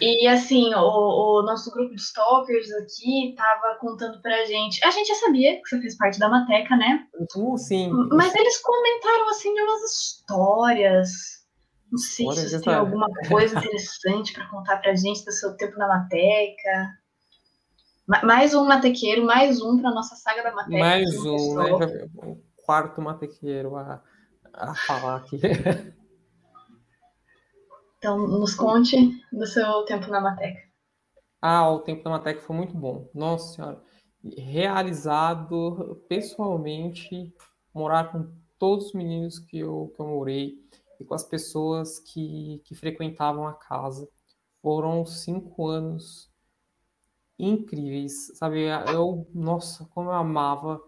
E assim, o, o, nosso grupo de stalkers aqui tava contando pra gente. A gente já sabia que você fez parte da Mateca, né? Uh, sim. Mas eles comentaram assim de umas histórias. Não sei se você tem alguma coisa interessante para contar pra gente do seu tempo na Mateca. Mais um matequeiro, mais um para nossa saga da matéria. Mais um, né? O quarto matequeiro a, a falar aqui. Então, nos conte do seu tempo na Mateca. Ah, o tempo na Mateca foi muito bom. Nossa Senhora. Realizado pessoalmente, morar com todos os meninos que eu, que eu morei e com as pessoas que, que frequentavam a casa. Foram cinco anos incríveis, sabe? Eu, nossa, como eu amava.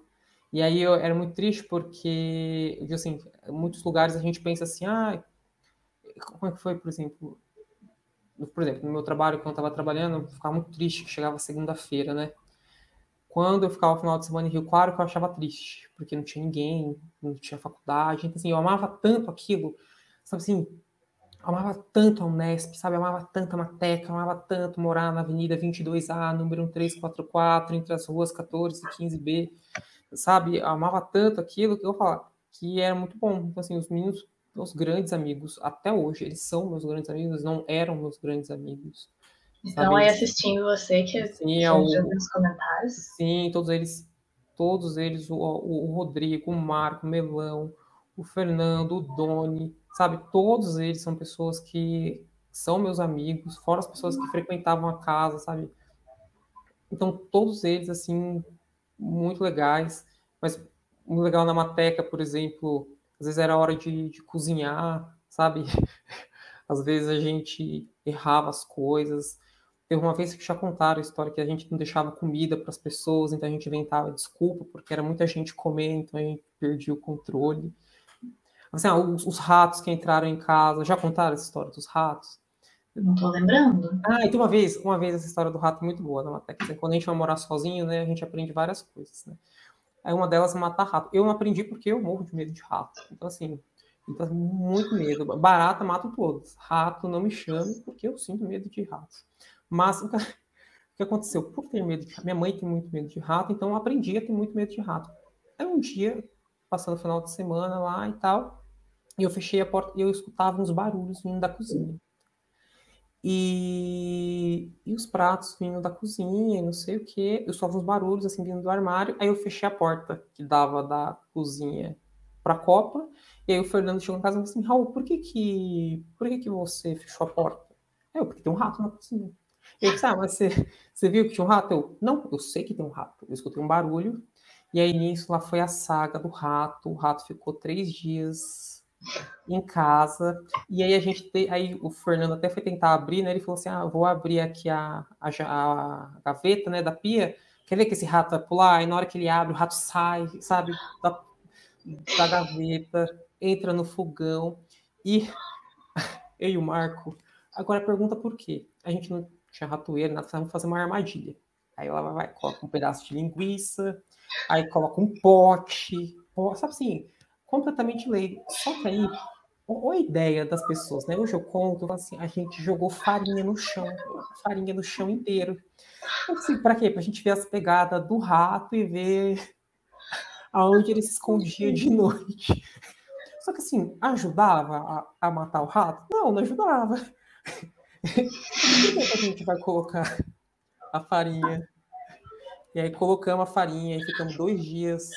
E aí eu era muito triste porque, assim, em muitos lugares a gente pensa assim, ah, como é que foi, por exemplo? Por exemplo, no meu trabalho, quando eu estava trabalhando, eu ficava muito triste que chegava segunda-feira, né? Quando eu ficava no final de semana em Rio Claro, eu achava triste, porque não tinha ninguém, não tinha faculdade. Então, assim, eu amava tanto aquilo, sabe assim, amava tanto a Unesp, sabe? amava tanto a Mateca, amava tanto morar na Avenida 22A, número 1344, entre as ruas 14 e 15B, sabe? amava tanto aquilo que eu falar que era muito bom. Então, assim, os meninos, meus grandes amigos, até hoje, eles são meus grandes amigos, não eram meus grandes amigos. Sabe? aí assistindo você, que sim, é o... nos comentários. Sim, todos eles todos eles, o, o, o Rodrigo, o Marco, o Melão, o Fernando, o Doni, sabe? Todos eles são pessoas que são meus amigos, fora as pessoas que frequentavam a casa, sabe? Então, todos eles, assim, muito legais. Mas muito legal na Mateca, por exemplo, às vezes era hora de, de cozinhar, sabe? Às vezes a gente errava as coisas. Teve uma vez que já contaram a história que a gente não deixava comida para as pessoas, então a gente inventava desculpa, porque era muita gente comendo, então a gente perdia o controle. Assim, ah, os, os, ratos que entraram em casa, já contaram essa história dos ratos? Não tô lembrando. Ah, então uma vez, uma vez essa história do rato muito boa na Mateca. Quando a gente vai morar sozinho, né, a gente aprende várias coisas, né? Aí uma delas é matar rato. Eu não aprendi porque eu morro de medo de rato. Então, assim, então, muito medo. Barata mato todos. Rato não me chame porque eu sinto medo de ratos. Mas o que aconteceu? Por ter medo de minha mãe tem muito medo de rato, então eu aprendi a ter muito medo de rato. Aí um dia, passando o final de semana lá e tal, eu fechei a porta e eu escutava uns barulhos vindo da cozinha. E, e os pratos vindo da cozinha, não sei o que. Eu só vi uns barulhos assim vindo do armário. Aí eu fechei a porta que dava da cozinha para a copa. E aí o Fernando chegou em casa e falou assim: Raul, por que que, por que que você fechou a porta? Eu, porque tem um rato na cozinha. E eu disse: Ah, mas você, você viu que tinha um rato? Eu, não, eu sei que tem um rato. Eu escutei um barulho. E aí nisso lá foi a saga do rato. O rato ficou três dias em casa. E aí a gente te, aí o Fernando até foi tentar abrir, né? Ele falou assim: "Ah, vou abrir aqui a, a, a, gaveta, né, da pia. Quer ver que esse rato vai pular?" Aí na hora que ele abre, o rato sai, sabe, da, da gaveta, entra no fogão e eu e o Marco. Agora pergunta por quê? A gente não tinha ratoeira, nada, vamos fazer uma armadilha. Aí ela vai, coloca um pedaço de linguiça, aí coloca um pote, sabe assim, completamente leigo. Só que aí, a ideia das pessoas, né? Hoje eu conto, assim, a gente jogou farinha no chão, farinha no chão inteiro. Assim, para quê? Para a gente ver as pegadas do rato e ver aonde ele se escondia de noite. Só que assim, ajudava a, a matar o rato? Não, não ajudava. Que a gente vai colocar a farinha? E aí colocamos a farinha e ficamos dois dias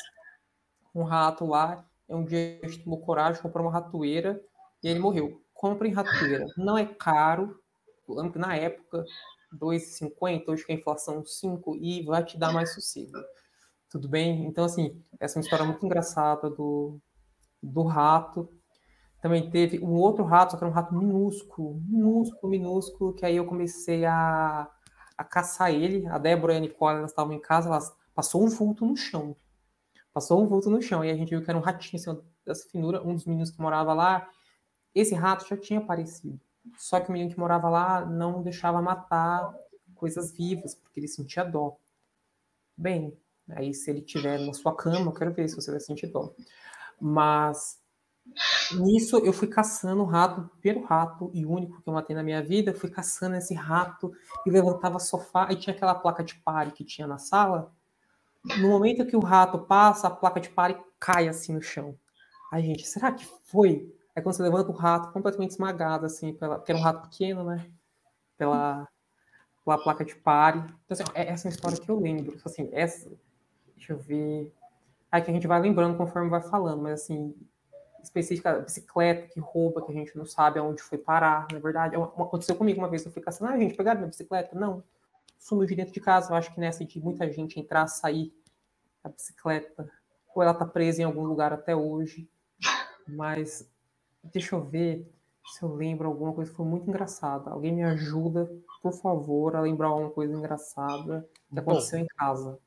com o rato lá é um dia tomou coragem, comprou uma ratoeira e ele morreu. Comprem ratoeira. Não é caro. Na época, 2,50, hoje que a inflação 5 e vai te dar mais sossego. Tudo bem? Então, assim, essa é uma história muito engraçada do, do rato. Também teve um outro rato, só que era um rato minúsculo, minúsculo, minúsculo, que aí eu comecei a, a caçar ele. A Débora e a Nicole, elas estavam em casa, elas passou um vulto no chão. Passou um vulto no chão e a gente viu que era um ratinho assim, dessa finura. Um dos meninos que morava lá, esse rato já tinha aparecido. Só que o menino que morava lá não deixava matar coisas vivas, porque ele sentia dó. Bem, aí se ele tiver na sua cama, eu quero ver se você vai sentir dó. Mas nisso eu fui caçando o rato, primeiro rato e único que eu matei na minha vida, fui caçando esse rato e levantava sofá, e tinha aquela placa de pare que tinha na sala, no momento que o rato passa, a placa de pare cai assim no chão. Aí, gente, será que foi? É quando você levanta o rato completamente esmagado, assim, pela, porque era um rato pequeno, né? Pela, pela placa de pare. Então, assim, é essa é uma história que eu lembro. Assim, essa. Deixa eu ver. Aí que a gente vai lembrando conforme vai falando, mas assim, específica, bicicleta que rouba, que a gente não sabe aonde foi parar, na verdade. É aconteceu comigo uma vez, eu fui caçando, ah, gente, pegaram minha bicicleta? Não sumiu de dentro de casa. Eu acho que nessa de muita gente entrar, sair da bicicleta, ou ela tá presa em algum lugar até hoje. Mas deixa eu ver se eu lembro alguma coisa que foi muito engraçada. Alguém me ajuda, por favor, a lembrar alguma coisa engraçada que aconteceu Bom, em casa.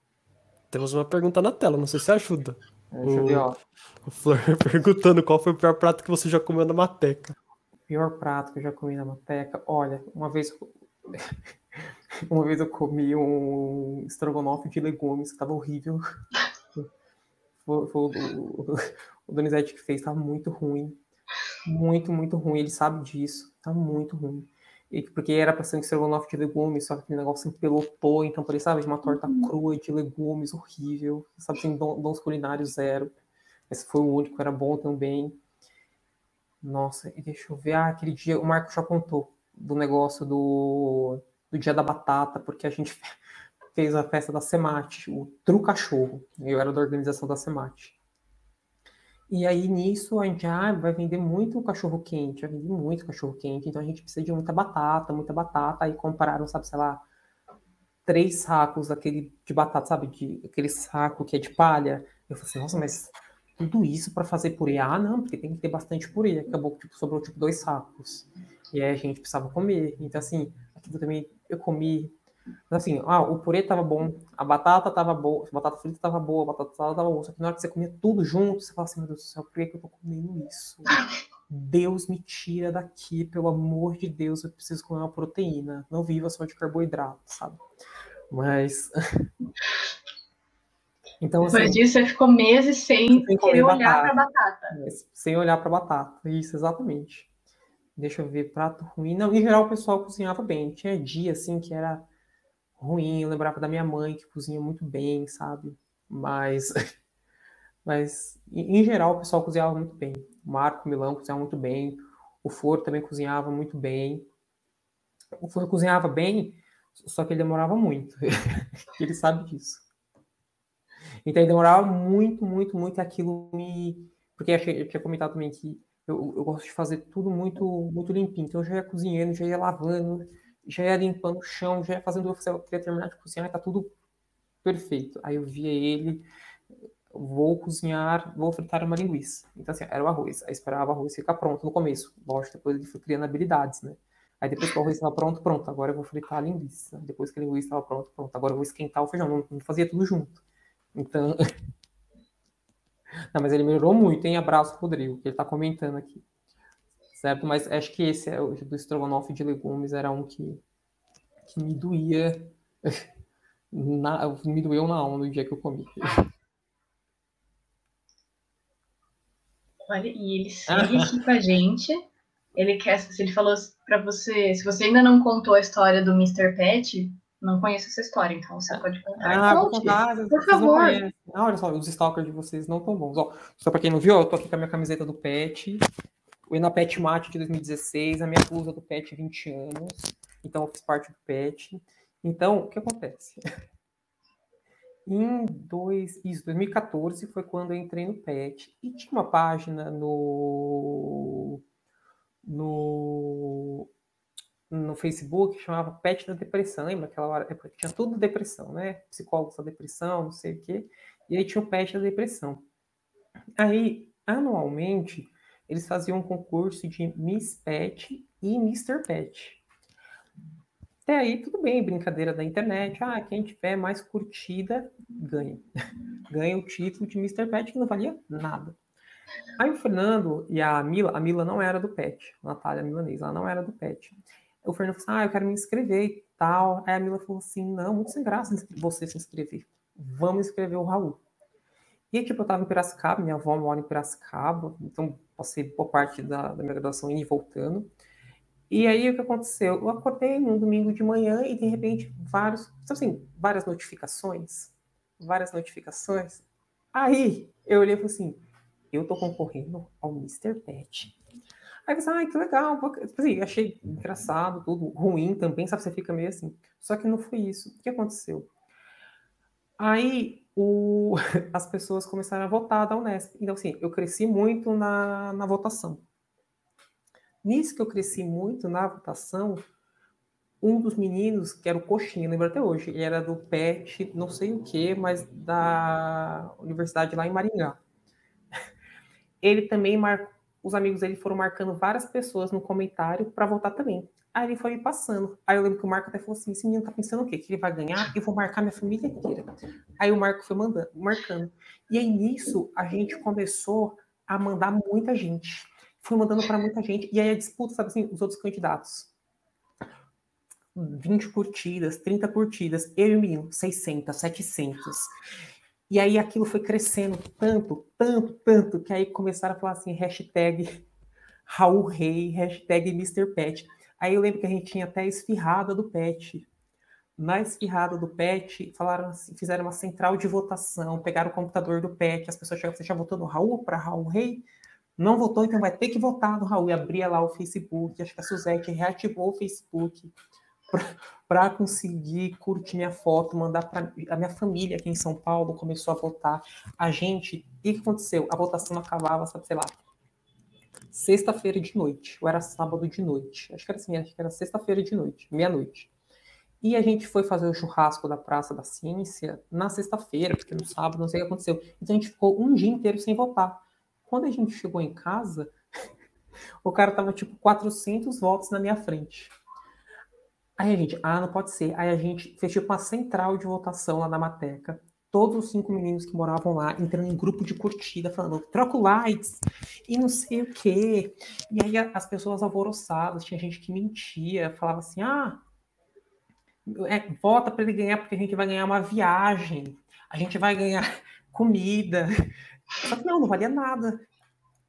Temos uma pergunta na tela, não sei se ajuda. Deixa eu ver, ó. O Flor perguntando qual foi o pior prato que você já comeu na Mateca. O pior prato que eu já comi na Mateca? Olha, uma vez uma vez eu comi um estrogonofe de legumes, que tava horrível. Foi, foi o, o, Donizete que fez, tava muito ruim. Muito, muito ruim. Ele sabe disso. Tá muito ruim. E, porque era pra ser um estrogonofe de legumes, só que aquele negócio empelotou, então parecia, sabe, de uma torta uhum. crua de legumes, horrível. Sabe, assim, dons culinários zero. Esse foi o único, era bom também. Nossa, e deixa eu ver. Ah, aquele dia o Marco já contou do negócio do do dia da batata, porque a gente fez a festa da Semate, o Tru Cachorro. Eu era da organização da Semate. E aí, nisso, a gente ah, vai vender muito cachorro quente, vai vender muito cachorro quente, então a gente precisa de muita batata, muita batata. Aí compraram, sabe, sei lá, três sacos daquele de batata, sabe, de aquele saco que é de palha. Eu falei assim, nossa, mas tudo isso para fazer purê? Ah, não, porque tem que ter bastante purê. Acabou que tipo, sobrou tipo dois sacos. E aí a gente precisava comer. Então, assim, aquilo também eu comi assim, ah, o purê tava bom, a batata tava boa, a batata frita tava boa, a batata salada tava boa. Só que na hora que você comia tudo junto, você fala assim, meu Deus do céu, por que, que eu tô comendo isso? Deus me tira daqui, pelo amor de Deus, eu preciso comer uma proteína. Não viva só de carboidrato, sabe? Mas. então, assim, Depois disso, você ficou meses sem, sem olhar para batata. Sem olhar para batata, isso, exatamente. Deixa eu ver, prato ruim. Não, em geral o pessoal cozinhava bem. Tinha dia, assim, que era ruim. Eu lembrava da minha mãe, que cozinha muito bem, sabe? Mas, mas em geral, o pessoal cozinhava muito bem. O Marco Milão cozinhava muito bem. O Foro também cozinhava muito bem. O Foro cozinhava bem, só que ele demorava muito. ele sabe disso. Então ele demorava muito, muito, muito. Aquilo me. Porque eu tinha comentado também que eu, eu gosto de fazer tudo muito, muito limpinho. Então eu já ia cozinhando, já ia lavando já ia limpando o chão, já ia fazendo o que eu queria terminar de cozinhar tá tudo perfeito. Aí eu via ele, vou cozinhar, vou fritar uma linguiça. Então, assim, era o arroz. Aí esperava o arroz ficar pronto no começo. Lógico, depois ele foi criando habilidades, né? Aí depois que o arroz estava pronto, pronto, agora eu vou fritar a linguiça. Depois que a linguiça estava pronto, pronto, agora eu vou esquentar o feijão. Não, não fazia tudo junto. Então. não, mas ele melhorou muito, hein? Abraço, Rodrigo, que ele tá comentando aqui certo? Mas acho que esse é do estrogonofe de legumes era um que, que me doía, na, me doeu na alma no dia que eu comi. Olha, e ele segue aqui com a gente. Ele quer, se ele falou para você, se você ainda não contou a história do Mr. Pet, não conheço essa história, então você pode contar. Ah, vou contar, por favor. Ah, olha só, os stalkers de vocês não estão bons. Ó, só para quem não viu, eu tô aqui com a minha camiseta do Pet o Enapet Mate de 2016, a minha blusa do PET 20 anos, então eu fiz parte do PET. Então, o que acontece? Em dois, isso, 2014 foi quando eu entrei no PET e tinha uma página no, no, no Facebook chamava PET da Depressão. Lembra aquela hora? Tinha tudo depressão, né? Psicólogos da depressão, não sei o quê. E aí tinha o PET da Depressão. Aí, anualmente, eles faziam um concurso de Miss Pet e Mr. Pet. Até aí, tudo bem, brincadeira da internet. Ah, quem tiver mais curtida, ganha. ganha o título de Mr. Pet, que não valia nada. Aí o Fernando e a Mila, a Mila não era do Pet, Natália Milanês, ela não era do Pet. O Fernando falou assim, ah, eu quero me inscrever e tal. Aí a Mila falou assim, não, muito sem graça você se inscrever. Vamos inscrever o Raul. E tipo, eu tava em Piracicaba, minha avó mora em Piracicaba, então passei boa parte da, da minha graduação indo e voltando. E aí, o que aconteceu? Eu acordei num domingo de manhã e, de repente, vários, assim, várias notificações, várias notificações. Aí, eu olhei e falei assim, eu tô concorrendo ao Mr. Pet. Aí pensei, ah, que legal. Tipo assim, achei engraçado, tudo ruim também, sabe? Você fica meio assim. Só que não foi isso. O que aconteceu? Aí o, as pessoas começaram a votar da Unesp. Então, assim, eu cresci muito na, na votação. Nisso que eu cresci muito na votação, um dos meninos, que era o Coxinha, lembro até hoje, ele era do PET, não sei o que, mas da universidade lá em Maringá. Ele também marcou, os amigos dele foram marcando várias pessoas no comentário para votar também. Aí ele foi me passando. Aí eu lembro que o Marco até falou assim: esse menino tá pensando o quê? Que ele vai ganhar? Eu vou marcar minha família inteira. Aí o Marco foi mandando, marcando. E aí nisso a gente começou a mandar muita gente. Foi mandando para muita gente. E aí a disputa, sabe assim, os outros candidatos. 20 curtidas, 30 curtidas. Eu e o menino, 600, 700. E aí aquilo foi crescendo tanto, tanto, tanto, que aí começaram a falar assim, hashtag Raul Rei, hashtag Mr. Pet. Aí eu lembro que a gente tinha até a esfirrada do PET. Na esfirrada do PET, falaram assim, fizeram uma central de votação, pegaram o computador do PET, as pessoas chegaram, você já votou no Raul para Raul Rei? Não votou, então vai ter que votar no Raul. E abria lá o Facebook, acho que a Suzette reativou o Facebook para conseguir curtir minha foto, mandar para a minha família aqui em São Paulo começou a votar. A gente, o que aconteceu? A votação acabava, sabe, sei lá, sexta-feira de noite, ou era sábado de noite. Acho que era assim, acho que era sexta-feira de noite, meia-noite. E a gente foi fazer o churrasco da Praça da Ciência na sexta-feira, porque no sábado não sei o que aconteceu. Então a gente ficou um dia inteiro sem votar. Quando a gente chegou em casa, o cara tava tipo 400 votos na minha frente. Aí a gente, ah, não pode ser. Aí a gente fez tipo uma central de votação lá na Mateca. Todos os cinco meninos que moravam lá entrando em grupo de curtida, falando, troca likes e não sei o quê. E aí as pessoas alvoroçadas, tinha gente que mentia, falava assim, ah, é, vota para ele ganhar porque a gente vai ganhar uma viagem, a gente vai ganhar comida. Só que não, não valia nada.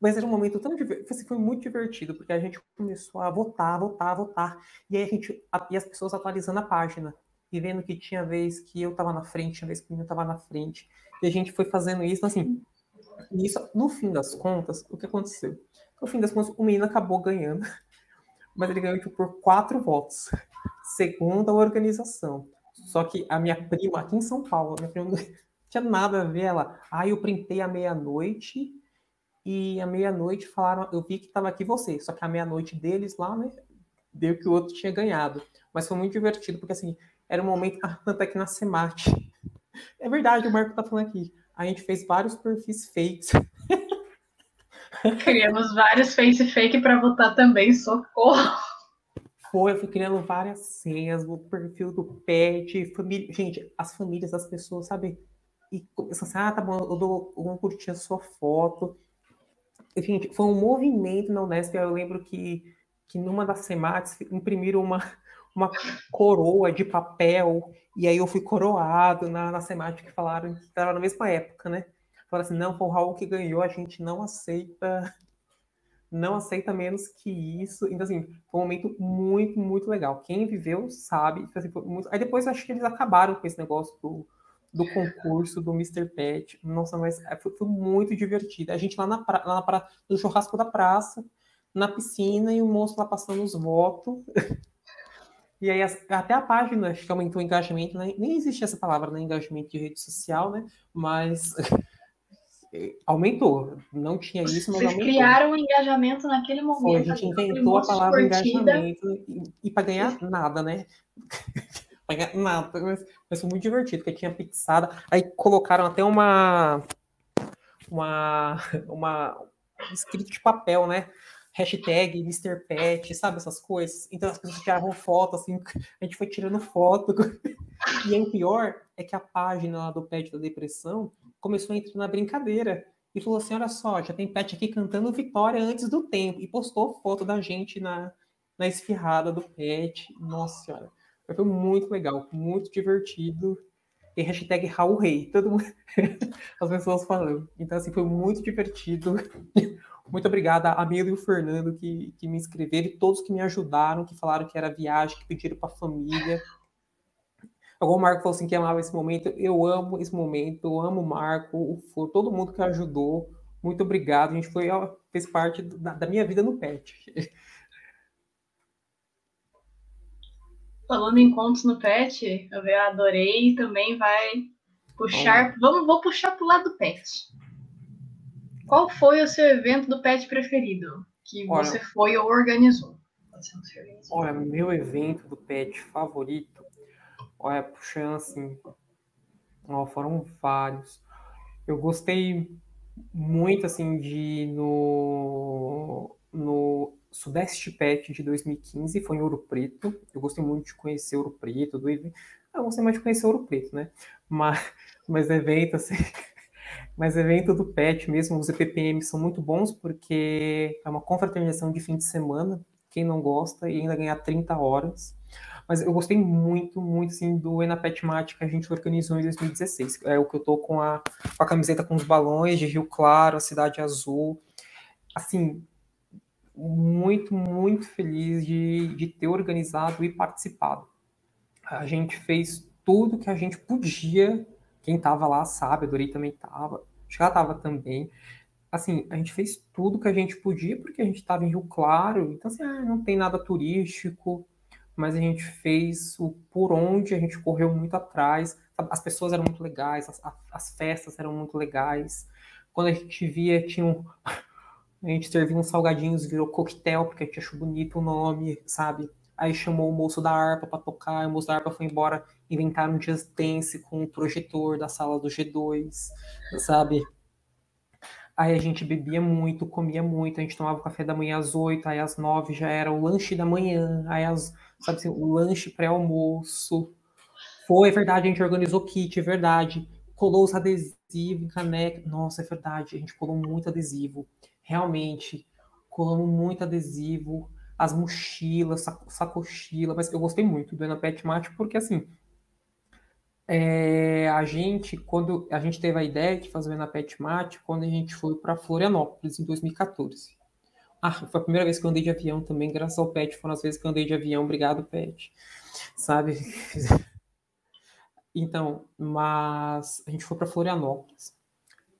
Mas era um momento tão divertido, assim, foi muito divertido, porque a gente começou a votar, votar, votar, e aí a gente, e as pessoas atualizando a página, e vendo que tinha vez que eu estava na frente, tinha vez que o menino estava na frente, e a gente foi fazendo isso, assim, isso, no fim das contas, o que aconteceu? No fim das contas, o menino acabou ganhando, mas ele ganhou tipo, por quatro votos segundo a organização. Só que a minha prima, aqui em São Paulo, minha prima não tinha nada a ver. Ela, ah, eu printei à meia-noite e à meia-noite falaram, eu vi que estava aqui você. Só que a meia-noite deles lá, né, deu que o outro tinha ganhado. Mas foi muito divertido, porque assim, era um momento, ah, tanto é que na Semate. É verdade, o Marco tá falando aqui. A gente fez vários perfis fakes. Criamos vários face fake para votar também, socorro foi, eu fui criando várias senhas no perfil do pet, família. Gente, as famílias das pessoas, sabe? E começou assim, ah, tá bom, eu, dou, curtir a sua foto. Gente, foi um movimento na Unesp. Eu lembro que, que numa das semates imprimiram uma, uma coroa de papel, e aí eu fui coroado na, na semate que falaram que estava na mesma época, né? Falaram assim, não, foi o Raul que ganhou, a gente não aceita não aceita menos que isso. Então, assim, foi um momento muito, muito legal. Quem viveu sabe. Tipo assim, muito... Aí depois acho que eles acabaram com esse negócio do, do concurso do Mr. Pet. Nossa, mas é, foi, foi muito divertido. A gente lá na, pra... lá na pra... no churrasco da praça, na piscina, e o moço lá passando os votos. E aí, até a página, acho que aumentou o engajamento, né? nem existe essa palavra, né? Engajamento de rede social, né? Mas aumentou. Não tinha isso, mas Vocês aumentou. criaram um engajamento naquele momento. Foi, a gente inventou a palavra engajamento e, e para ganhar nada, né? nada. Mas, mas, foi muito divertido, porque tinha pixada. Aí colocaram até uma. Uma. Uma. Escrito de papel, né? Hashtag Mr. Pet, sabe essas coisas? Então as pessoas tiravam foto, assim, a gente foi tirando foto. E aí, o pior é que a página do Pet da Depressão começou a entrar na brincadeira e falou assim: olha só, já tem pet aqui cantando vitória antes do tempo. E postou foto da gente na, na esfirrada do pet. Nossa senhora. Foi muito legal, muito divertido. Tem hashtag Raul Rei. Todo mundo... As pessoas falando. Então, assim, foi muito divertido. Muito obrigada a Mila e o Fernando que, que me inscreveram e todos que me ajudaram, que falaram que era viagem, que pediram para a família. O Marco falou assim que amava esse momento. Eu amo esse momento, eu amo o Marco, o Fô, todo mundo que ajudou. Muito obrigado. A gente foi, fez parte da, da minha vida no PET. Falando em contos no PET, eu adorei também vai puxar. Vamos, vou puxar pro lado do PET. Qual foi o seu evento do PET preferido? Que olha, você foi ou organizou? Olha, meu evento do PET favorito Olha, puxando assim, ó, foram vários. Eu gostei muito assim de no Sudeste Pet de 2015, foi em Ouro Preto. Eu gostei muito de conhecer Ouro Preto, do evento. Eu gostei mais de conhecer Ouro Preto, né? Mas, mas evento assim, mas evento do PET mesmo, os EPPM são muito bons porque é uma confraternização de fim de semana, quem não gosta, e ainda ganhar 30 horas. Mas eu gostei muito, muito, assim, do Enapet Mate que a gente organizou em 2016. É o que eu tô com a, com a camiseta com os balões de Rio Claro, a Cidade Azul. Assim, muito, muito feliz de, de ter organizado e participado. A gente fez tudo que a gente podia. Quem estava lá sabe, a Dorei também estava. Acho estava também. Assim, a gente fez tudo que a gente podia, porque a gente estava em Rio Claro. Então, assim, ah, não tem nada turístico mas a gente fez o por onde, a gente correu muito atrás. As pessoas eram muito legais, as, as festas eram muito legais. Quando a gente via, tinha um, a gente serviu uns salgadinhos, virou coquetel, porque a gente achou bonito o nome, sabe? Aí chamou o moço da harpa para tocar, o moço da harpa foi embora, inventaram um Just Dance com o projetor da sala do G2, sabe? Aí a gente bebia muito, comia muito, a gente tomava café da manhã às oito, aí às nove já era o lanche da manhã, aí as, sabe assim, o lanche pré-almoço. Foi, é verdade, a gente organizou kit, é verdade. Colou os adesivos, caneca. Nossa, é verdade, a gente colou muito adesivo. Realmente, colamos muito adesivo as mochilas, sacochila, mas eu gostei muito do Enapet Mate porque assim, é, a gente, quando a gente teve a ideia de fazer o Enapet Mate, quando a gente foi para Florianópolis em 2014. Ah, foi a primeira vez que eu andei de avião também, graças ao Pet, foram as vezes que eu andei de avião, obrigado Pet, sabe? Então, mas a gente foi para Florianópolis.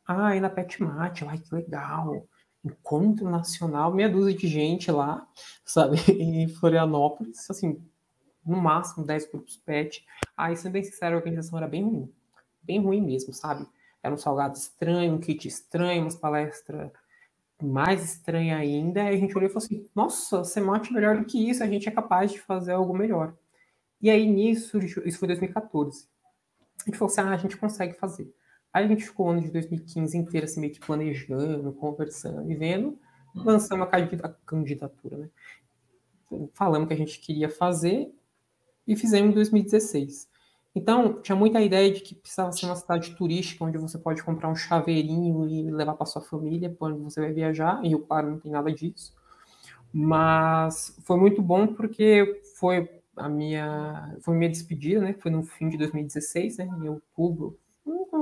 Ah, e na Pet Mate, ai que legal encontro nacional, meia dúzia de gente lá, sabe, em Florianópolis, assim, no máximo 10 grupos pet. Aí, sendo bem sincero, a organização era bem ruim, bem ruim mesmo, sabe? Era um salgado estranho, um kit estranho, umas palestras mais estranha ainda, e a gente olhou e falou assim, nossa, Semate melhor do que isso, a gente é capaz de fazer algo melhor. E aí, nisso, isso foi 2014. A gente falou assim, ah, a gente consegue fazer. Aí a gente ficou o ano de 2015 inteiro assim, meio que planejando, conversando e vendo, lançamos a candidatura, né? Falamos que a gente queria fazer e fizemos em 2016. Então, tinha muita ideia de que precisava ser uma cidade turística, onde você pode comprar um chaveirinho e levar para sua família, onde você vai viajar, e o Claro não tem nada disso. Mas foi muito bom porque foi a minha, foi minha despedida, né? Foi no fim de 2016, né? Em outubro,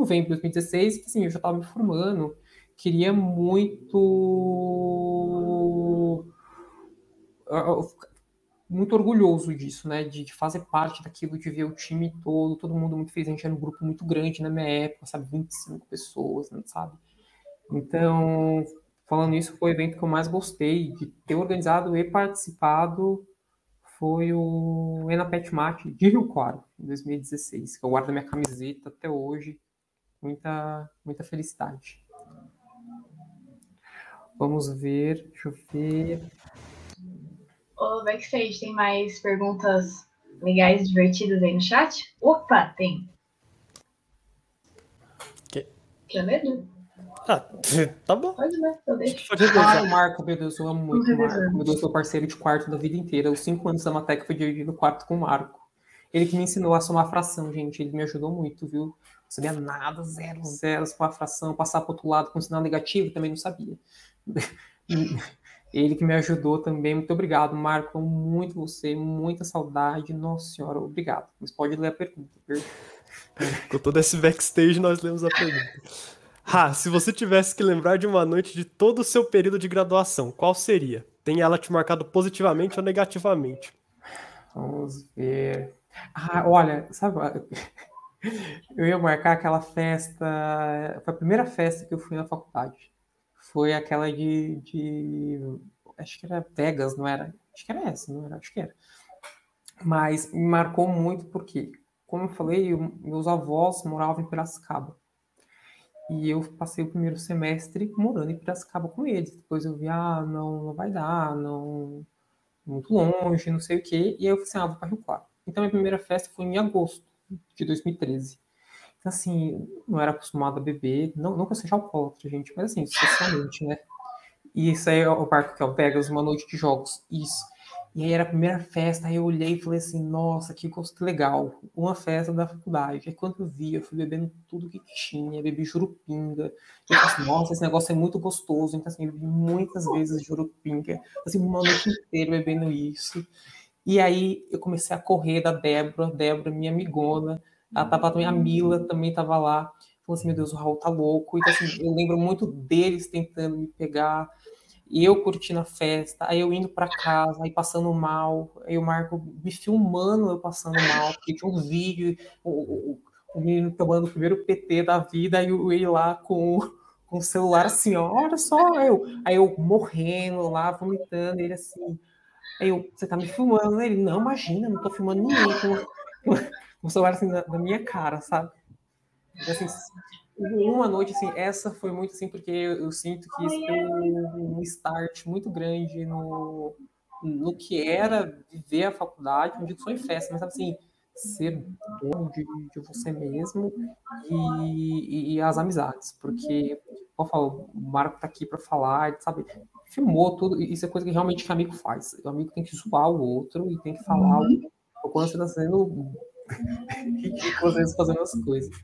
vem para 2016, que assim, eu já estava me formando, queria muito muito orgulhoso disso, né? De, de, fazer parte daquilo, de ver o time todo, todo mundo muito feliz. A gente era um grupo muito grande na minha época, sabe? 25 pessoas, né? sabe? Então, falando isso, foi o evento que eu mais gostei de ter organizado e participado. Foi o Enapet Mate de Rio Claro, em 2016, que eu guardo minha camiseta até hoje muita, muita felicidade. Vamos ver, deixa eu ver. Ô, Backstage, tem mais perguntas legais, divertidas aí no chat? Opa, tem. Que? Quer ler? Ah, tá bom. Pode eu deixo. Ah, o Marco, meu Deus, eu amo muito o Marco. Meu Deus, sou parceiro de quarto da vida inteira. Os cinco anos da Matec foi dividido no quarto com o Marco. Ele que me ensinou a somar fração, gente. Ele me ajudou muito, viu? Sabia nada, zero, zero com a fração, passar para outro lado com sinal negativo, também não sabia. Ele que me ajudou também, muito obrigado, Marco, muito você, muita saudade, nossa senhora, obrigado. Mas pode ler a pergunta, Com todo esse backstage, nós lemos a pergunta. Ah, se você tivesse que lembrar de uma noite de todo o seu período de graduação, qual seria? Tem ela te marcado positivamente ou negativamente? Vamos ver. Ah, olha, sabe, eu ia marcar aquela festa. Foi a primeira festa que eu fui na faculdade. Foi aquela de. de acho que era Vegas, não era? Acho que era essa, não era? Acho que era. Mas me marcou muito porque, como eu falei, eu, meus avós moravam em Piracicaba. E eu passei o primeiro semestre morando em Piracicaba com eles. Depois eu vi, ah, não, não vai dar, não. Muito longe, não sei o quê. E aí eu falei assim, ah, vou para Rio Claro. Então, minha primeira festa foi em agosto de 2013. Então, assim, não era acostumado a beber, não, não que seja alcoólatra, gente, mas assim, socialmente, né? E isso aí é o parque que é o uma noite de jogos, isso. E aí era a primeira festa, aí eu olhei e falei assim, nossa, que gosto legal, uma festa da faculdade. Aí quando eu vi, eu fui bebendo tudo que tinha, bebi jurupinga. Eu falei assim, nossa, esse negócio é muito gostoso. Então, assim, eu bebi muitas vezes jurupinga, assim, uma noite inteira bebendo isso. E aí eu comecei a correr da Débora, Débora, minha amigona, ela tava também, a Mila também tava lá. Falou assim, meu Deus, o Raul tá louco. Então, assim, eu lembro muito deles tentando me pegar, e eu curtindo a festa, aí eu indo para casa, aí passando mal, aí o Marco me filmando eu passando mal, porque tinha um vídeo, o, o, o menino tomando o primeiro PT da vida, aí eu ia lá com, com o celular assim, olha só, eu, aí eu morrendo lá, vomitando, ele assim, Aí eu, você tá me filmando? Ele, não, imagina, não tô filmando ninguém. Com, com o celular assim na, na, minha cara, sabe? E, assim, uma noite, assim, essa foi muito assim, porque eu, eu sinto que isso deu um start muito grande no, no que era viver a faculdade, não digo só em festa, mas assim, ser bom de, de você mesmo e, e, as amizades, porque, como eu falo, o Marco tá aqui para falar, sabe, filmou tudo, isso é coisa que realmente o amigo faz, o amigo tem que zoar o outro e tem que falar uhum. o quanto você tá sendo vezes fazendo as coisas.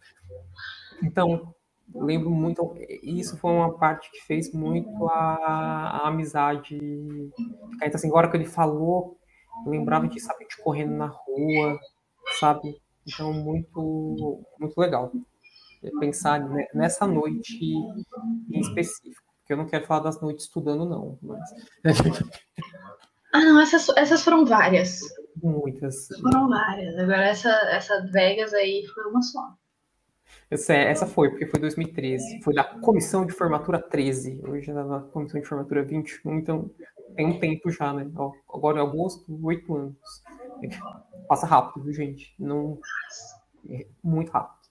Então, lembro muito, isso foi uma parte que fez muito a, a amizade. Então, assim, agora que ele falou, eu lembrava de, sabe, de correndo na rua, sabe? Então, muito, muito legal pensar nessa noite em específico. Porque eu não quero falar das noites estudando, não. Mas... ah, não, essas, essas foram várias. Muitas. Foram várias. Agora, essa, essa Vegas aí foi uma só. Essa, essa foi, porque foi 2013. Foi da comissão de formatura 13. Hoje é da comissão de formatura 21, então tem um tempo já, né? Agora em agosto, oito anos. Passa rápido, gente? Não... É muito rápido.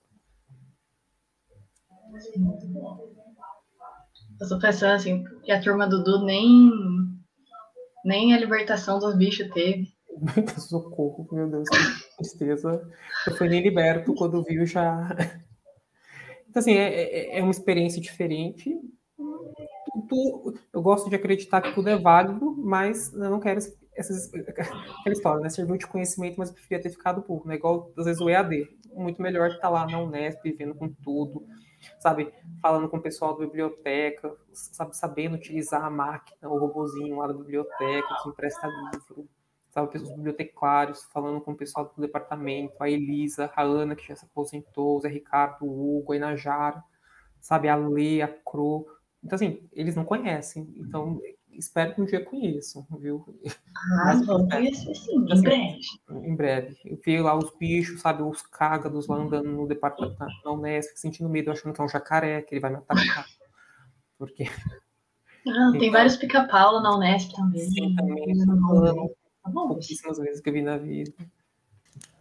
Eu tô pensando assim, que a turma do Dudu nem, nem a libertação dos bichos teve. Socorro, meu Deus, que tristeza. Eu fui nem liberto quando viu já então, assim, é, é, é uma experiência diferente. eu gosto de acreditar que tudo é válido, mas eu não quero essas, aquela história, né? Serviu de conhecimento, mas eu preferia ter ficado pouco, né? Igual, às vezes, o EAD. Muito melhor estar lá na Unesp, vivendo com tudo, sabe? Falando com o pessoal da biblioteca, sabe? Sabendo utilizar a máquina, o robozinho lá da biblioteca, que empresta livro, sabe, os bibliotecários, falando com o pessoal do departamento, a Elisa, a Ana, que já se aposentou, o Zé Ricardo, o Hugo, a Inajara, sabe, a Lê, a Cro. Então, assim, eles não conhecem. Então, espero que um dia conheçam, viu? Ah, vão conhecer sim, assim, em breve. Em breve. Eu vi lá os bichos, sabe, os cágados lá andando no departamento da Unesp, sentindo medo, achando que é um jacaré, que ele vai me atacar. Porque... Ah, tem então, vários pica-pau na Unesp também. Sim, também. Tá pouquíssimas vezes que eu vi na vida.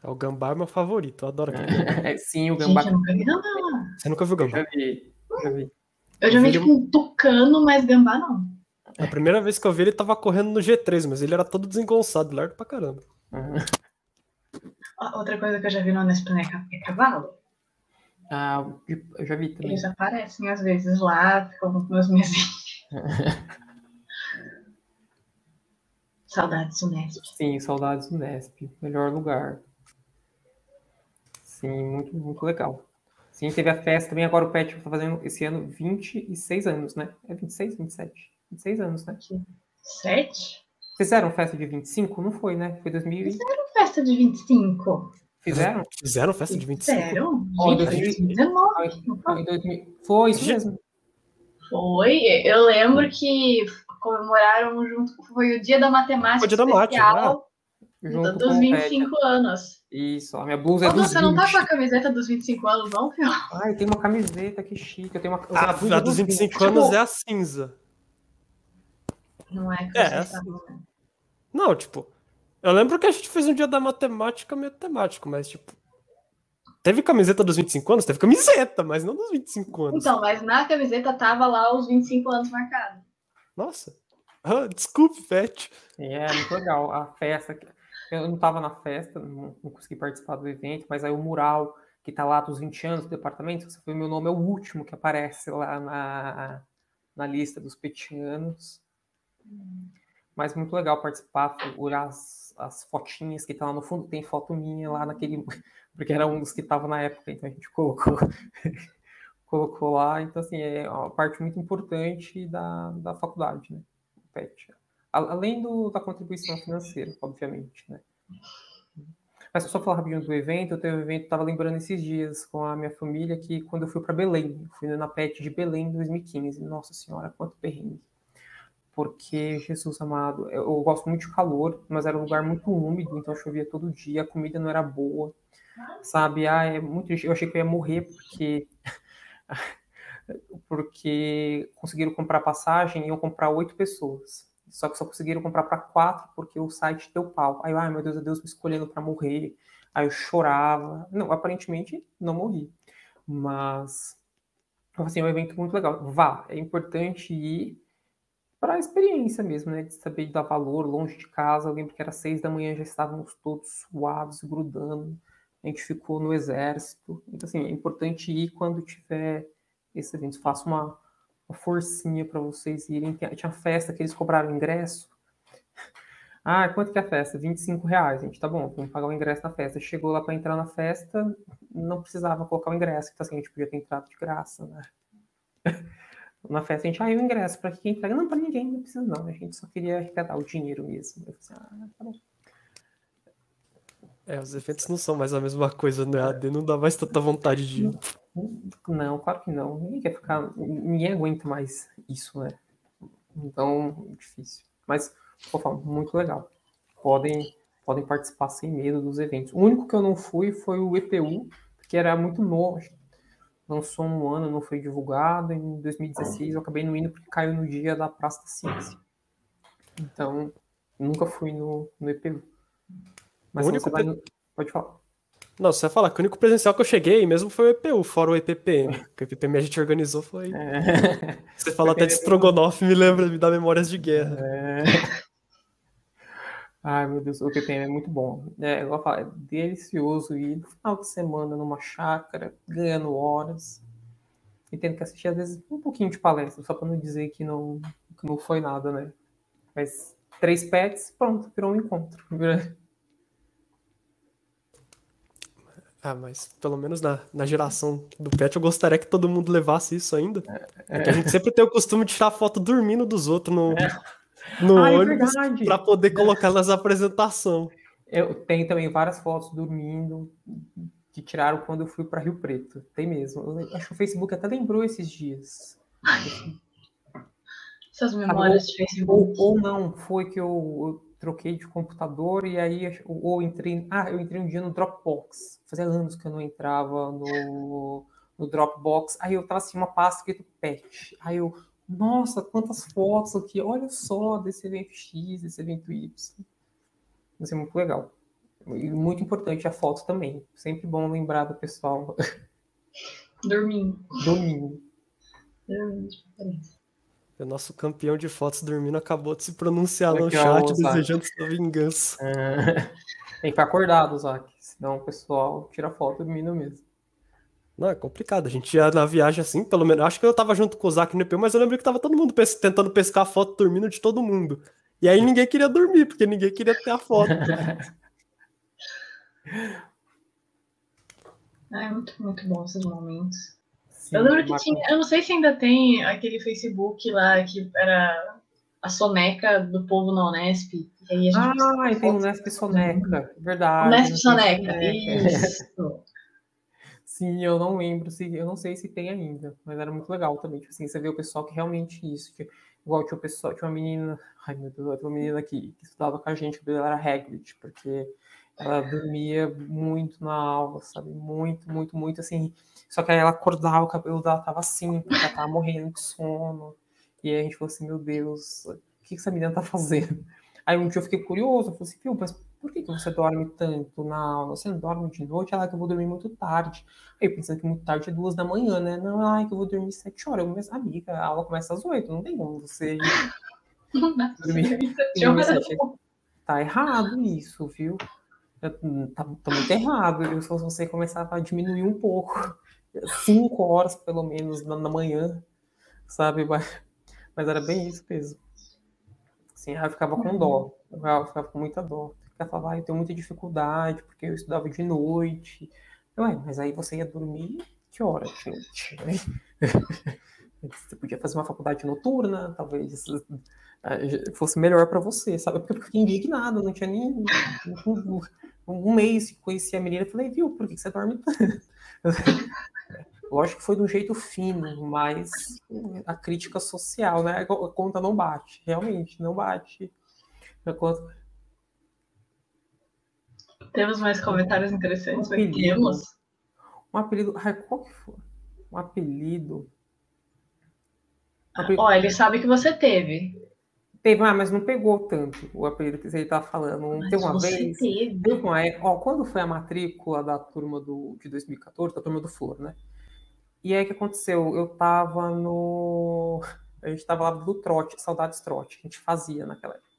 É, o gambá é meu favorito, eu adoro aquele é, Sim, o gambá. Gente, eu nunca vi gambá. Você nunca viu gambá? Eu já vi. Já vi. Eu já vi, tipo, um tucano, mas gambá não. A primeira vez que eu vi ele tava correndo no G3, mas ele era todo desengonçado, largo pra caramba. Uhum. Outra coisa que eu já vi no Nesplane é cavalo. Ah, eu já vi também. Eles aparecem às vezes lá, ficam com meus mesinhos. Saudades do Nesp. Sim, saudades do Nesp. Melhor lugar. Sim, muito, muito legal. Sim, teve a festa também. Agora o Pet está fazendo esse ano 26 anos, né? É 26, 27? 26 anos, né? 7? Fizeram festa de 25? Não foi, né? Foi 2020. Fizeram festa de 25. Fizeram? Fizeram festa de 25? Fizeram? Oh, 2019. Foi isso mesmo. Foi. Eu lembro que comemoraram junto, foi o dia da matemática o dia da mate, né? dos 25 anos. Isso, a minha blusa é dos Você 20. não tá com a camiseta dos 25 anos, não, filho? Ai, tem uma camiseta, que chique. Eu tenho uma, a, a, a dos 25 20. anos tipo, é a cinza. Não é que é, é assim. Não, tipo, eu lembro que a gente fez um dia da matemática meio temático, mas, tipo, Teve camiseta dos 25 anos? Teve camiseta, mas não dos 25 anos. Então, mas na camiseta tava lá os 25 anos marcados. Nossa. Ah, desculpe, Fete. É, muito legal. A festa. Eu não estava na festa, não, não, consegui participar do evento, mas aí o mural que está lá dos 20 anos do departamento, se foi meu nome, é o último que aparece lá na, na lista dos petianos. Mas muito legal participar, olhar as, as fotinhas que estão tá lá no fundo. Tem foto minha lá naquele. Porque era um dos que estava na época, então a gente colocou colocou lá. Então, assim, é uma parte muito importante da, da faculdade, né? O PET. Além do, da contribuição financeira, obviamente, né? Mas só falar rapidinho do evento, eu teve um evento, estava lembrando esses dias com a minha família que quando eu fui para Belém, fui na PET de Belém em 2015. Nossa senhora, quanto perrengue. Porque, Jesus amado, eu, gosto muito de calor, mas era um lugar muito úmido, então chovia todo dia, a comida não era boa, sabe? Ah, é muito, eu achei que eu ia morrer porque porque conseguiram comprar passagem e iam comprar oito pessoas. só que só conseguiram comprar para quatro porque o site deu pau. Aí ai meu Deus, Deus me escolhendo para morrer. Aí eu chorava. Não, aparentemente não morri. Mas, assim, é um evento muito legal. Vá, é importante ir para a experiência mesmo, né? De saber dar valor longe de casa. Eu lembro que era seis da manhã, já estávamos todos suados, grudando. A gente ficou no exército. Então, assim, é importante ir quando tiver esse evento. Faça uma, uma forcinha para vocês irem. Tinha festa que eles cobraram ingresso. Ah, quanto que é a festa? 25 reais, gente. Tá bom, vamos pagar o ingresso na festa. Chegou lá para entrar na festa, não precisava colocar o ingresso. Então, assim, a gente podia ter entrado de graça, né? Na festa, a gente, ah, o ingresso, para quem entrega? Não, para ninguém, não precisa não. A gente só queria arrecadar o dinheiro mesmo. Eu falei assim, ah, tá bom. É, os efeitos não são mais a mesma coisa no EAD, não dá mais tanta vontade de. Não, claro que não. Ninguém quer ficar. Ninguém aguenta mais isso, né? Então, difícil. Mas Pô, muito legal. Podem, podem participar sem medo dos eventos. O único que eu não fui foi o EPU, que era muito novo. Lançou um ano, não foi divulgado. Em 2016 eu acabei não indo porque caiu no dia da Praça da Ciência. Então, nunca fui no, no EPU. Mas o único você no... Pode falar. Não, você vai falar que o único presencial que eu cheguei mesmo foi o EPU, fora o EPPM. O EPPM a gente organizou foi. É. Você fala até de Strogonoff, me lembra, me dá memórias de guerra. É. Ai, meu Deus, o PPM é muito bom. É, eu falo, é delicioso ir no final de semana numa chácara, ganhando horas, e tendo que assistir, às vezes, um pouquinho de palestra, só para não dizer que não, que não foi nada, né? Mas três pets, pronto, virou um encontro. Ah, mas pelo menos na, na geração do pet eu gostaria que todo mundo levasse isso ainda. É, é. a gente sempre tem o costume de tirar foto dormindo dos outros no, é no ah, ônibus é para poder colocar nas apresentações. Eu tenho também várias fotos dormindo que tiraram quando eu fui para Rio Preto. Tem mesmo. Eu acho que o Facebook até lembrou esses dias. Essas memórias de Facebook. Ou, ou, não, foi que eu, eu, troquei de computador e aí ou entrei. Ah, eu entrei um dia no Dropbox. Fazia anos que eu não entrava no, no Dropbox. Aí eu tava assim, uma pasta escrito pet. Aí eu nossa, quantas fotos aqui, olha só desse evento X, desse evento Y. Isso é muito legal. E muito importante a foto também. Sempre bom lembrar do pessoal. Dormindo. Dormindo. Dormindo, o nosso campeão de fotos dormindo acabou de se pronunciar no chat, desejando sua vingança. É... Tem que ficar acordado, Zac. Senão o pessoal tira foto dormindo mesmo. Não, é complicado. A gente ia na viagem assim, pelo menos. Acho que eu tava junto com o Zac no EP, mas eu lembro que tava todo mundo pes tentando pescar a foto dormindo de todo mundo. E aí ninguém queria dormir, porque ninguém queria ter a foto. é muito, muito bom esses momentos. Sim, eu lembro que tinha. Eu não sei se ainda tem aquele Facebook lá que era a soneca do povo na Unesp. ah, tem o Unesp Soneca, verdade. Unesp Soneca, isso. Sim, eu não lembro, se, eu não sei se tem ainda, mas era muito legal também. Tipo assim, você vê o pessoal que realmente isso. Que, igual tinha o pessoal, tinha uma menina, ai meu Deus, uma menina que, que estudava com a gente, que ela era Hagrid, porque ela dormia muito na aula, sabe? Muito, muito, muito assim. Só que aí ela acordava, o cabelo dela tava assim, porque ela tava morrendo de sono. E aí a gente falou assim, meu Deus, o que essa menina tá fazendo? Aí um dia eu fiquei curioso, eu falei assim, mas por que, que você dorme tanto na aula? Você não dorme de noite? Ela que eu vou dormir muito tarde. Aí pensando que muito tarde é duas da manhã, né? Não, ai, que eu vou dormir sete horas. Eu, minha amiga, a aula começa às oito, não tem como você dormir, dormir sete. Tá errado isso, viu? Tá, tá muito errado. Eu, se você começar a diminuir um pouco, cinco horas pelo menos na, na manhã, sabe? Mas, mas era bem isso mesmo. Assim, eu ficava com dó. Eu ficava com muita dó. Ela falava, ah, eu tenho muita dificuldade, porque eu estudava de noite. Eu, é, mas aí você ia dormir que hora, gente? você podia fazer uma faculdade noturna, talvez eh, fosse melhor para você, sabe? Porque eu fiquei indignado, não tinha nem um, um mês que conheci a menina. Eu falei, viu, por que você dorme tanto? Lógico que foi de um jeito fino, mas a crítica social, né? A conta não bate, realmente, não bate. A conta, temos mais comentários interessantes um apelido, Temos. Um apelido. Ai, qual que foi? Um apelido. Ó, ele sabe que você teve. Teve, ah, mas não pegou tanto o apelido que você estava falando. Não Mas teve uma vez. teve. Teve uma época, ó, quando foi a matrícula da turma do, de 2014, da turma do Flor, né? E aí o que aconteceu? Eu tava no. A gente tava lá do trote, saudades trote, que a gente fazia naquela época.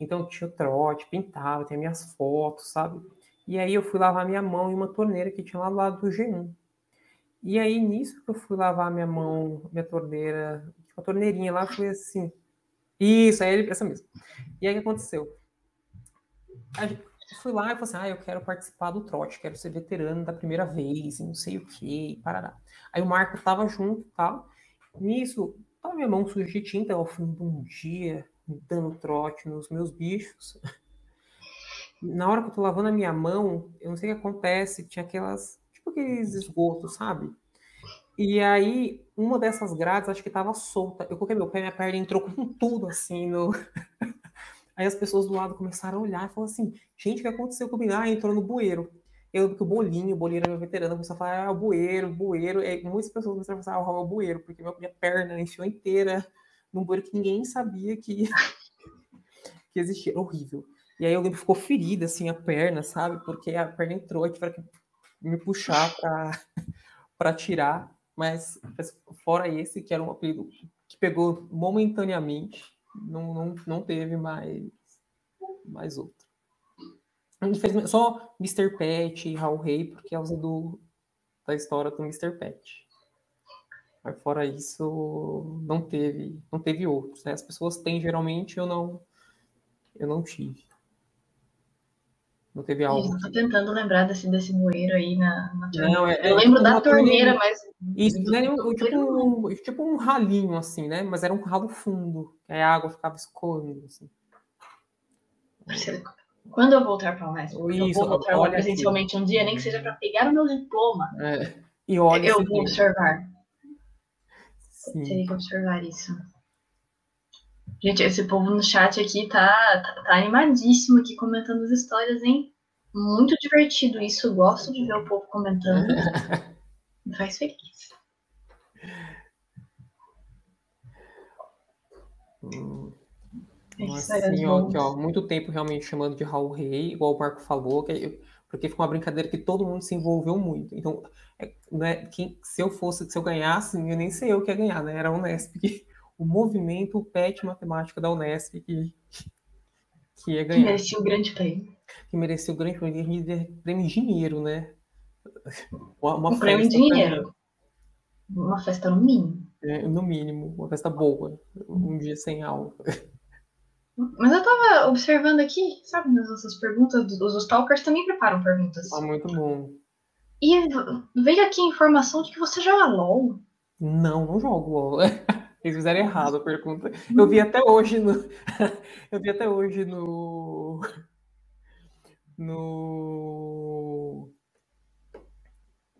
Então tinha o trote, pintava, tinha minhas fotos, sabe? E aí eu fui lavar minha mão em uma torneira que tinha lá do lado do G1. E aí, nisso que eu fui lavar minha mão, minha torneira, uma torneirinha lá, foi assim. Isso, aí ele, essa mesmo. E aí o que aconteceu? Eu fui lá e falei assim: ah, eu quero participar do trote, quero ser veterano da primeira vez, não sei o que, parará. Aí o Marco tava junto e tal. Nisso, tava minha mão suja de tinta ao fim de um dia, dando trote nos meus bichos. Na hora que eu tô lavando a minha mão, eu não sei o que acontece, tinha aquelas, tipo aqueles esgotos, sabe? E aí, uma dessas grades, acho que tava solta. Eu coloquei meu pé, minha perna entrou com tudo, assim, no... Aí as pessoas do lado começaram a olhar e falaram assim, gente, o que aconteceu comigo? Ah, entrou no bueiro. Eu que o Bolinho, o Bolinho era meu veterano, começou a falar, ah, bueiro, bueiro. E muitas pessoas começaram a falar, ah, o bueiro, porque minha perna enfiou inteira num bueiro que ninguém sabia que, que existia. Era horrível. E aí eu lembro que ficou ferida, assim, a perna, sabe? Porque a perna entrou e tiveram que me puxar pra tirar. Mas fora esse, que era um apelido que pegou momentaneamente, não, não, não teve mais, mais outro. Infelizmente, só Mr. Pet e Raul Rei, por causa do, da história do Mr. Pet. Mas fora isso, não teve, não teve outros. Né? As pessoas têm geralmente, eu não, eu não tive. Não teve algo. Tô tentando lembrar desse, desse bueiro aí na, na Não, é, Eu é lembro tipo da torneira, torneira. mas. Isso, do- né? do tipo, um, tipo um ralinho, assim, né? Mas era um ralo fundo. Aí a água ficava escorrendo, assim. Quando eu voltar para a Unesp, eu vou voltar presencialmente um dia, nem que seja para pegar o meu diploma. É. E olha, eu vou observar. Sim. Teria que observar isso. Gente, esse povo no chat aqui tá, tá, tá animadíssimo aqui comentando as histórias, hein? Muito divertido isso. Gosto de ver o povo comentando. Me faz feliz. Hum, Mas isso aí, sim, ó, aqui, ó, muito tempo realmente chamando de Raul Rei, igual o Marco falou, que porque foi uma brincadeira que todo mundo se envolveu muito. Então, né, quem, se eu fosse, se eu ganhasse, eu nem sei eu que ia ganhar, né? Era a Unesp, que, o movimento, o PET matemática da Unesp que, que ia Que ganhar, merecia o grande prêmio. que merecia o grande prêmio de prêmio em dinheiro, né? Uma, uma Um prêmio pra dinheiro. Uma festa no mínimo. É, no mínimo, uma festa boa, um dia sem aula. Mas eu tava observando aqui, sabe, nas nossas perguntas, os, os stalkers também preparam perguntas. Tá muito bom. E veio aqui a informação de que você joga LOL. Não, não jogo LOL. Eles fizeram errado a pergunta. Eu vi até hoje no. Eu vi até hoje no. No.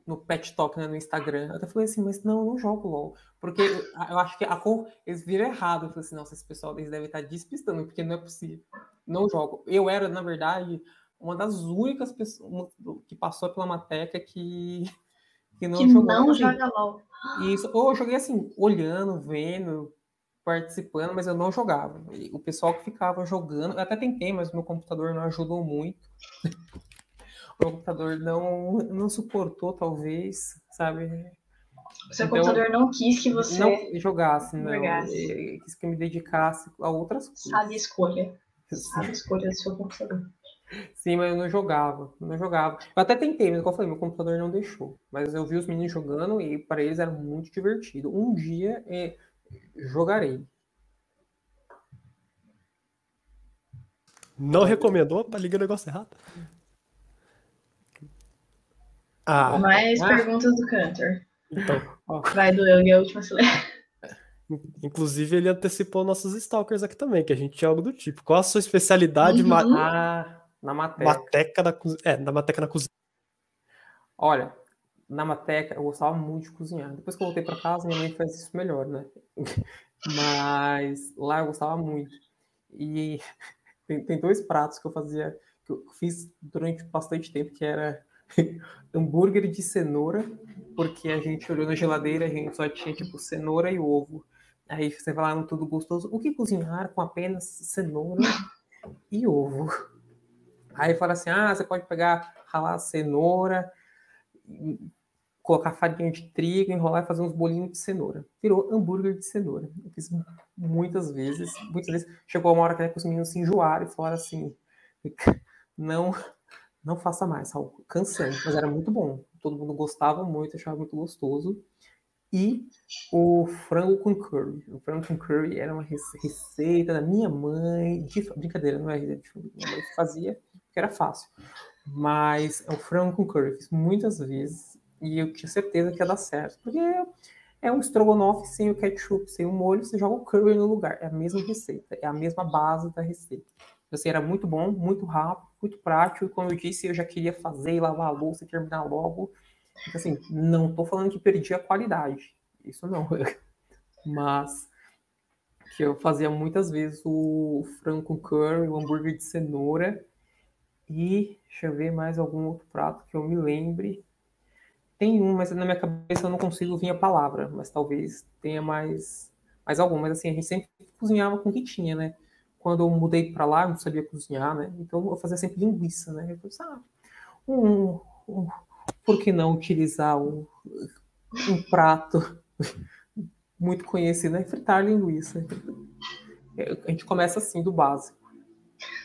No Pet Talk, né, no Instagram. Eu até falei assim, mas não, eu não jogo LOL. Porque eu, eu acho que a cor, eles viram errado. Eu falei assim, nossa, esse pessoal eles devem estar despistando, porque não é possível. Não jogo. Eu era, na verdade, uma das únicas pessoas que passou pela Mateca que, que não que jogou. não joga LOL. isso, ou eu joguei assim, olhando, vendo, participando, mas eu não jogava. E o pessoal que ficava jogando, eu até tentei, mas meu computador não ajudou muito. o meu computador não, não suportou, talvez, sabe? Seu Então, computador não quis que você Não jogasse, não. Jogasse. E- Quis que eu me dedicasse a outras coisas. sabe escolha. Sim. Sabe escolha do seu computador. Sim, mas eu não jogava, não jogava. Eu até tentei, mas como eu falei, meu computador não deixou. Mas eu vi os meninos jogando e para eles era muito divertido. Um dia eh, jogarei. Não recomendou? Tá ligando o negócio errado. Ah, Mais Ah. perguntas do Cantor. então. Vai do eu e a última silêncio. Inclusive, ele antecipou nossos stalkers aqui também, que a gente tinha algo do tipo. Qual a sua especialidade Uhum. ma- Ah, na mateca na cozinha? É, na mateca na cozinha. Olha, na Mateca eu gostava muito de cozinhar. Depois que eu voltei para casa, minha mãe faz isso melhor, né? Mas lá eu gostava muito. E tem, tem dois pratos que eu fazia, que eu fiz durante bastante tempo, que era hambúrguer de cenoura, porque a gente olhou na geladeira, a gente só tinha tipo cenoura e ovo. Aí você no tudo gostoso. O que cozinhar com apenas cenoura e ovo? Aí fala assim: ah, você pode pegar, ralar a cenoura, colocar farinha de trigo, enrolar e fazer uns bolinhos de cenoura. Virou hambúrguer de cenoura. Eu fiz muitas vezes. Muitas vezes chegou uma hora que, né, que os meninos se enjoaram e falaram assim: não, não faça mais, Raul. Cansando, mas era muito bom. Todo mundo gostava muito, achava muito gostoso. E o frango com curry. O frango com curry era uma receita da minha mãe. De, brincadeira, não é de minha mãe fazia, porque era fácil. Mas o frango com curry. Fiz muitas vezes e eu tinha certeza que ia dar certo. Porque é um estrogonofe sem o ketchup, sem o molho, você joga o curry no lugar. É a mesma receita, é a mesma base da receita. Assim, era muito bom, muito rápido, muito prático. E como eu disse, eu já queria fazer e lavar a louça e terminar logo. Então, assim, não estou falando que perdi a qualidade. Isso não. Mas que eu fazia muitas vezes o frango com curry, o hambúrguer de cenoura. E deixa eu ver mais algum outro prato que eu me lembre. Tem um, mas na minha cabeça eu não consigo vir a palavra, mas talvez tenha mais, mais algum. Mas assim, a gente sempre cozinhava com o que tinha, né? Quando eu mudei para lá, eu não sabia cozinhar, né? Então eu fazia sempre linguiça, né? Eu pensei, ah, um, um, por que não utilizar um, um prato muito conhecido, né? Fritar linguiça. A gente começa assim, do básico.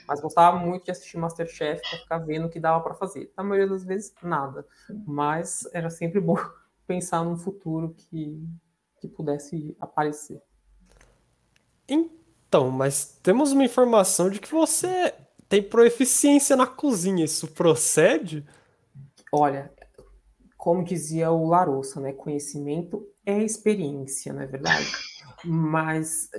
Mas gostava muito de assistir Masterchef para ficar vendo o que dava para fazer. Na maioria das vezes, nada. Mas era sempre bom pensar num futuro que, que pudesse aparecer. Então, mas temos uma informação de que você tem proeficiência na cozinha. Isso procede? Olha, como dizia o Larossa, né? Conhecimento é experiência, não é verdade? Mas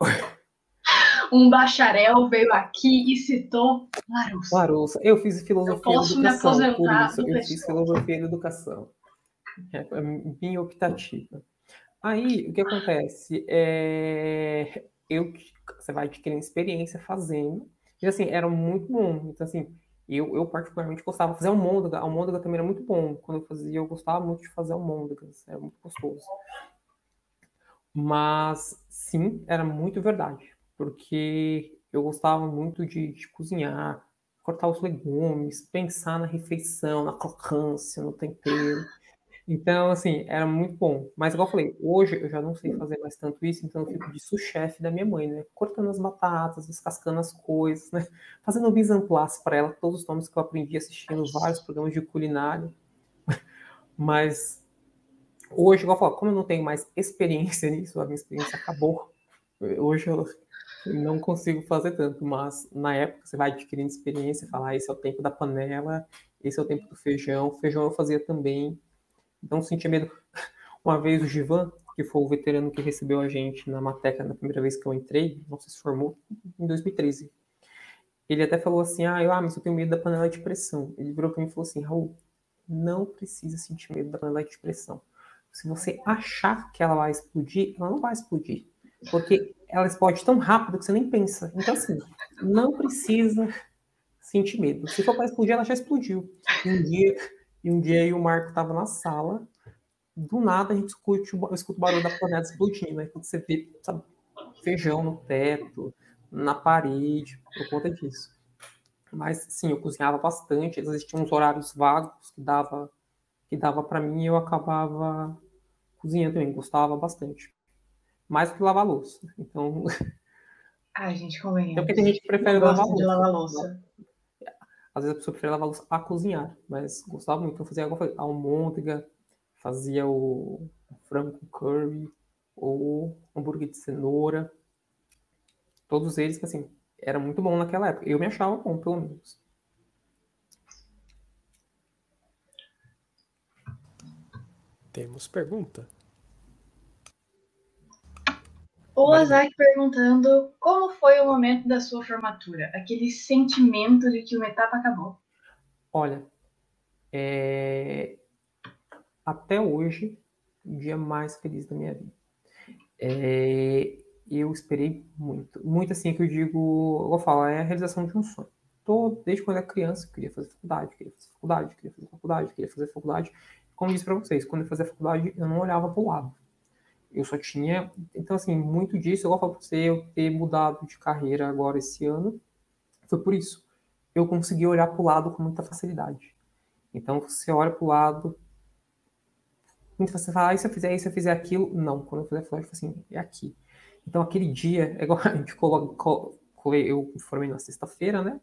um bacharel veio aqui e citou Larousse. Larousse. Eu fiz filosofia eu posso educação, me por isso eu fiz filosofia e educação. É, é minha optativa. Aí, o que acontece? É, eu, você vai adquirindo experiência fazendo. E assim, era muito bom. Então, assim, eu, eu particularmente gostava de fazer almôndega. Almôndega também era muito bom. Quando eu fazia, eu gostava muito de fazer almôndegas. Era muito gostoso. Mas, sim, era muito verdade porque eu gostava muito de, de cozinhar, cortar os legumes, pensar na refeição, na crocância, no tempero. Então, assim, era muito bom. Mas, igual eu falei, hoje eu já não sei fazer mais tanto isso, então eu fico de sous-chefe da minha mãe, né? Cortando as batatas, descascando as coisas, né? Fazendo mise en place para ela, todos os nomes que eu aprendi assistindo vários programas de culinária. Mas hoje, igual eu falo, como eu não tenho mais experiência nisso, a minha experiência acabou. Hoje eu não consigo fazer tanto, mas na época você vai adquirindo experiência, falar ah, esse é o tempo da panela, esse é o tempo do feijão. Feijão eu fazia também, não sentia medo. Uma vez o Givan, que foi o veterano que recebeu a gente na Mateca na primeira vez que eu entrei, não se formou em 2013. Ele até falou assim: Ah, eu, ah, mas eu tenho medo da panela de pressão. Ele virou para mim e falou assim: Raul, não precisa sentir medo da panela de pressão. Se você achar que ela vai explodir, ela não vai explodir. Porque ela explode tão rápido que você nem pensa. Então, assim, não precisa sentir medo. Se for para explodir, ela já explodiu. Um dia, e um dia o Marco estava na sala, do nada a gente escuta, eu escuto o barulho da panela explodindo. Né? Quando você vê sabe, feijão no teto, na parede, por conta disso. Mas sim, eu cozinhava bastante. Existiam uns horários vagos que dava que dava para mim e eu acabava cozinhando também, gostava bastante mais do que lavar louça. Então. Ai, gente, convenha. É porque tem gente que prefere lavar louça. lavar louça. Às vezes a pessoa prefere lavar para cozinhar, mas gostava muito. Então fazia algo, almôndega, fazia o frango curry, ou hambúrguer de cenoura. Todos eles que, assim, era muito bom naquela época. Eu me achava bom, pelo menos. Temos pergunta? O Azak perguntando como foi o momento da sua formatura, aquele sentimento de que uma etapa acabou. Olha, é... até hoje, o dia mais feliz da minha vida. É... Eu esperei muito, muito assim que eu digo, eu vou falar, é a realização de um sonho. Tô, desde quando era criança, queria fazer faculdade, queria fazer faculdade, queria fazer faculdade, queria fazer faculdade. Como disse para vocês, quando eu fazia faculdade, eu não olhava para o lado Eu só tinha. Então, assim, muito disso, eu falar pra você, eu ter mudado de carreira agora esse ano, foi por isso. Eu consegui olhar para o lado com muita facilidade. Então, você olha para o lado, muito você fala, ah, e se eu fizer isso, se eu fizer aquilo? Não, quando eu fizer eu assim, é aqui. Então, aquele dia, é igual a gente coloca, eu formei na sexta-feira, né?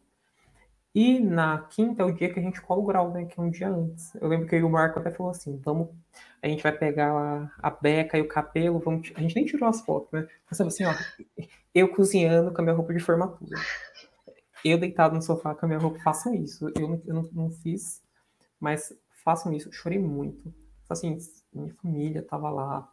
E na quinta é o dia que a gente cola o grau, né? Que é um dia antes. Eu lembro que o Marco até falou assim: vamos, a gente vai pegar a, a beca e o cabelo, vamos. A gente nem tirou as fotos, né? Mas assim, ó, eu cozinhando com a minha roupa de formatura. Eu deitado no sofá com a minha roupa, façam isso. Eu, eu não, não fiz, mas façam isso. Eu chorei muito. Assim, minha família tava lá,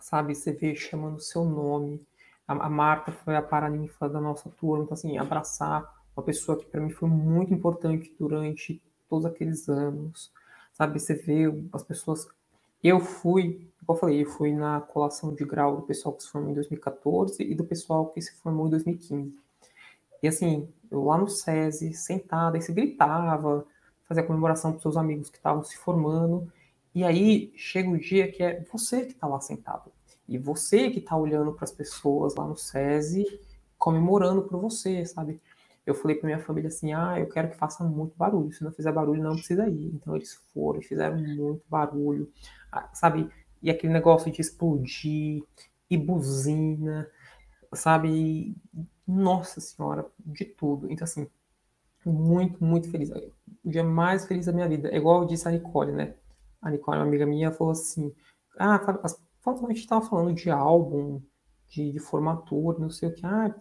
sabe? Você vê chamando o seu nome. A, a Marta foi a paraninfa da nossa turma, então assim, abraçar uma pessoa que para mim foi muito importante durante todos aqueles anos, sabe? Você vê as pessoas. Eu fui, como eu falei, eu fui na colação de grau do pessoal que se formou em 2014 e do pessoal que se formou em 2015. E assim, eu lá no SESI, sentada, aí você gritava, fazia comemoração para seus amigos que estavam se formando. E aí chega o dia que é você que está lá sentado. E você que está olhando para as pessoas lá no SESI, comemorando por você, sabe? Eu falei para minha família assim: ah, eu quero que faça muito barulho. Se não fizer barulho, não precisa ir. Então eles foram, fizeram muito barulho, sabe? E aquele negócio de explodir, e buzina, sabe? Nossa Senhora, de tudo. Então, assim, muito, muito feliz. O dia mais feliz da minha vida. É igual eu disse a Nicole, né? A Nicole, uma amiga minha, falou assim: ah, a gente estava falando de álbum, de, de formatura, não sei o que. Ah,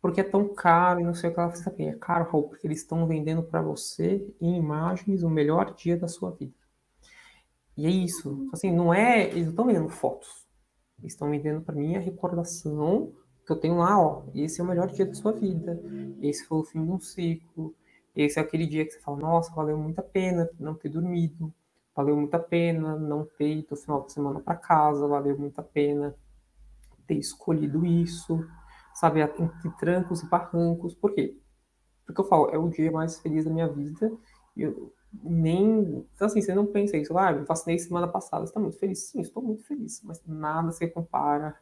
porque é tão caro e não sei o que ela fez. É caro, Raul, porque eles estão vendendo para você em imagens o melhor dia da sua vida. E é isso. Assim, não é. Eles não estão vendendo fotos. Eles estão vendendo para mim a recordação que eu tenho lá, ó. Esse é o melhor dia da sua vida. Esse foi o fim de um ciclo. Esse é aquele dia que você fala, nossa, valeu muito a pena não ter dormido. Valeu muito a pena não ter ido no final de semana para casa. Valeu muito a pena ter escolhido isso sabe, entre trancos e barrancos. Por quê? Porque eu falo, é o dia mais feliz da minha vida. Eu nem. Então, assim, você não pensa isso, ah, eu vacinei semana passada, você está muito feliz? Sim, estou muito feliz, mas nada se compara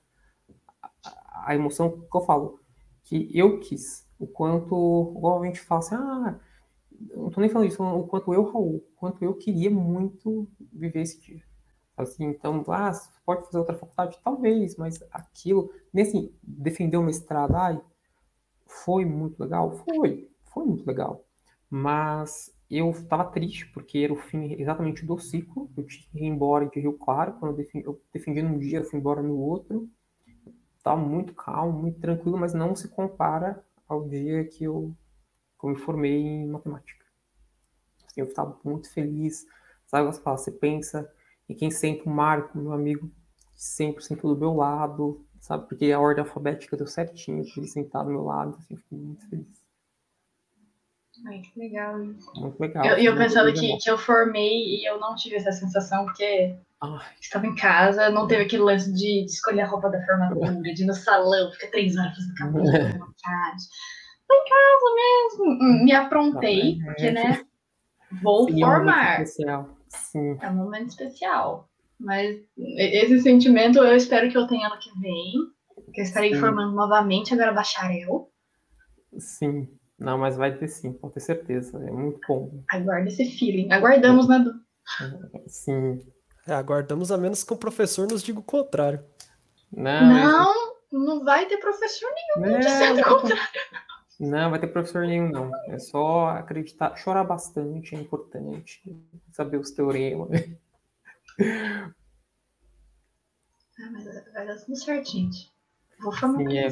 à emoção que eu falo, que eu quis. O quanto, igual a gente fala assim, ah, não tô nem falando isso, o quanto eu, Raul, o quanto eu queria muito viver esse dia. Assim, então, ah, pode fazer outra faculdade? Talvez, mas aquilo, nesse defender o mestrado, ai, foi muito legal? Foi, foi muito legal. Mas eu estava triste, porque era o fim exatamente do ciclo. Eu tinha que ir embora de Rio Claro, quando eu defendi, num dia, eu fui embora no outro. Estava muito calmo, muito tranquilo, mas não se compara ao dia que eu, que eu me formei em matemática. Eu estava muito feliz. Sabe, você pensa e quem sente o Marco, meu amigo, sempre sentou do meu lado, sabe? Porque a ordem alfabética deu certinho, ele sentado do meu lado, assim, fiquei muito feliz. Ai, que legal isso. Muito legal. Eu, eu pensando que, que eu formei e eu não tive essa sensação, porque Ai. estava em casa, não teve aquele lance de, de escolher a roupa da formatura, de ir no salão, ficar três horas fazendo cabelo, maquiagem. Foi em casa mesmo. Hum, me aprontei, é. porque, né? Vou Sim, formar. É Sim. É um momento especial. Mas esse sentimento eu espero que eu tenha ano que vem. Que eu estarei sim. formando novamente agora bacharel. Sim. Não, mas vai ter sim, pode ter certeza. É muito bom. Aguarda esse feeling. Aguardamos, né, Du? Sim. É, aguardamos a menos que o professor nos diga o contrário. Não, não, não vai ter professor nenhum não, dizendo o contrário. Não, vai ter professor nenhum, não. É só acreditar, chorar bastante, é importante. Saber os teoremas. Ah, mas vai dar tudo certo, gente. Vou formar Sim, é...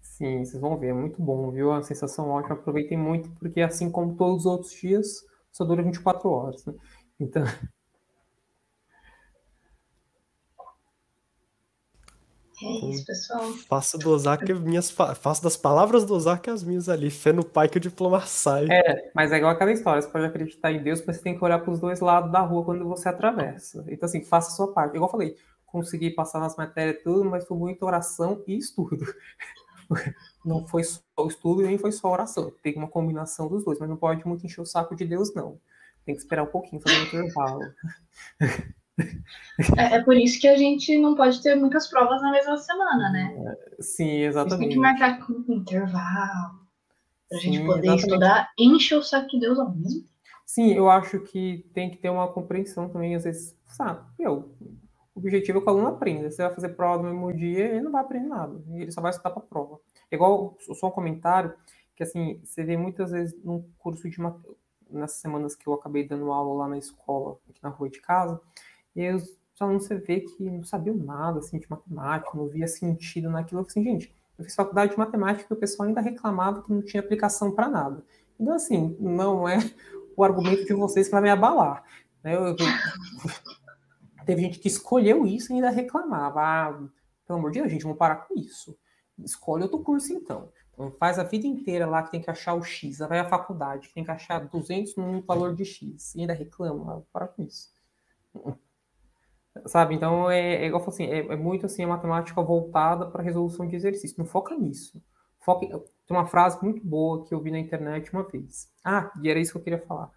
Sim, vocês vão ver, é muito bom, viu? A sensação ótima, aproveitem muito, porque assim como todos os outros dias, só dura 24 horas, né? Então, É isso, pessoal. Faço do Ozaki minhas faço das palavras do Ozaki as minhas ali. Fé no pai que o diploma sai. É, mas é igual aquela história. Você pode acreditar em Deus, mas você tem que olhar para os dois lados da rua quando você atravessa. Então, assim, faça a sua parte. Igual eu falei, consegui passar nas matérias tudo, mas foi muita oração e estudo. Não foi só o estudo e nem foi só oração. Tem uma combinação dos dois, mas não pode muito encher o saco de Deus, não. Tem que esperar um pouquinho, fazer um intervalo. É, é, por isso que a gente não pode ter muitas provas na mesma semana, né? Sim, exatamente. Tem que marcar com intervalo. Pra Sim, gente poder exatamente. estudar, enche o saco de Deus ao mesmo tempo. Sim, eu acho que tem que ter uma compreensão também, às vezes, sabe, eu, o objetivo é que o aluno aprenda. Você vai fazer prova no mesmo dia, ele não vai aprender nada. Ele só vai estudar para a prova. Igual, só um comentário, que assim, você vê muitas vezes num curso de nessas semanas que eu acabei dando aula lá na escola, aqui na rua de casa, e aí os alunos você vê que não sabiam nada assim, de matemática, não via sentido naquilo. Eu falei assim, gente, eu fiz faculdade de matemática e o pessoal ainda reclamava que não tinha aplicação para nada. Então, assim, não é o argumento de vocês que vai me abalar. Né? Eu, eu, teve gente que escolheu isso e ainda reclamava. Ah, pelo amor de Deus, gente, vamos parar com isso. Escolhe outro curso, então. então. Faz a vida inteira lá que tem que achar o X. Vai à faculdade, tem que achar 200 num valor de X. E ainda reclama. Parar com isso. Sabe? Então, é, é igual assim, é, é, muito assim a matemática voltada para resolução de exercício. Não foca nisso. Foca, tem uma frase muito boa que eu vi na internet uma vez. Ah, e era isso que eu queria falar.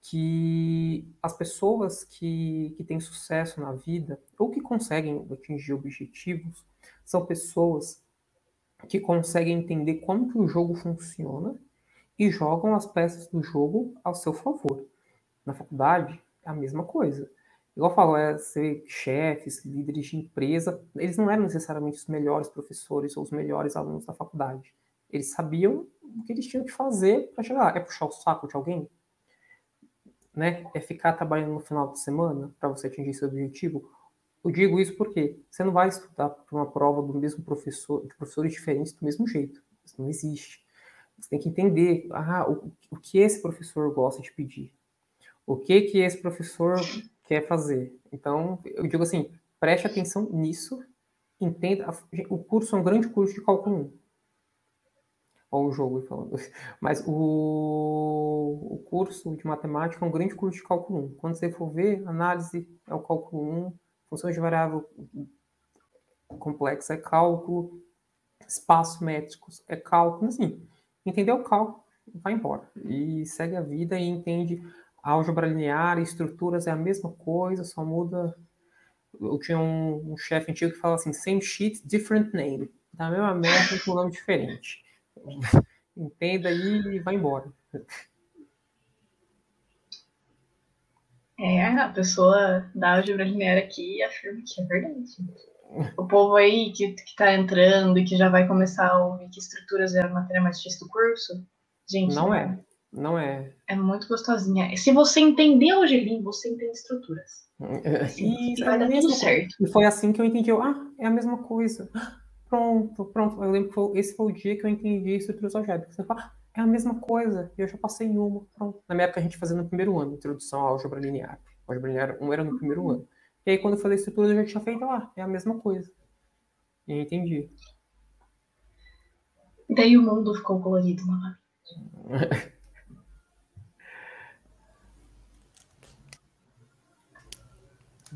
Que as pessoas que, que têm sucesso na vida, ou que conseguem atingir objetivos, são pessoas que conseguem entender como que o jogo funciona e jogam as peças do jogo ao seu favor. Na faculdade, é a mesma coisa. Igual eu falo, é ser chefes, líderes de empresa, eles não eram necessariamente os melhores professores ou os melhores alunos da faculdade. Eles sabiam o que eles tinham que fazer para chegar lá. É puxar o saco de alguém? Né? É ficar trabalhando no final de semana para você atingir seu objetivo? Eu digo isso porque você não vai estudar para uma prova do mesmo professor, de professores diferentes do mesmo jeito. Isso não existe. Você tem que entender ah, o, o que esse professor gosta de pedir. O que que esse professor quer fazer. Então, eu digo assim, preste atenção nisso, entenda. O curso é um grande curso de cálculo 1. Olha o jogo falando. Mas o, o curso de matemática é um grande curso de cálculo 1. Quando você for ver, análise é o cálculo 1, funções de variável complexa é cálculo, espaços métricos é cálculo, assim, entendeu o cálculo, vai embora. E segue a vida e entende álgebra linear e estruturas é a mesma coisa, só muda. Eu tinha um, um chefe antigo que falava assim: same sheet, different name. Da mesma merda com um nome diferente. Entenda aí e vai embora. É, a pessoa da álgebra linear aqui afirma que é verdade. O povo aí que, que tá entrando e que já vai começar a ouvir que estruturas é a matéria mais difícil do curso, gente. Não é. Não é. É muito gostosinha. Se você entender o gelinho, você entende estruturas. Assim, e vai dar tudo certo. E foi assim que eu entendi. Ah, é a mesma coisa. Pronto, pronto. Eu lembro que foi, esse foi o dia que eu entendi estruturas algébricas. Você fala, ah, é a mesma coisa. E eu já passei em uma. Pronto. Na minha época a gente fazia no primeiro ano, introdução à álgebra linear. A álgebra linear um era no primeiro ano. E aí quando eu falei estruturas, eu já tinha feito, ah, é a mesma coisa. E eu entendi. E daí o mundo ficou colorido novamente.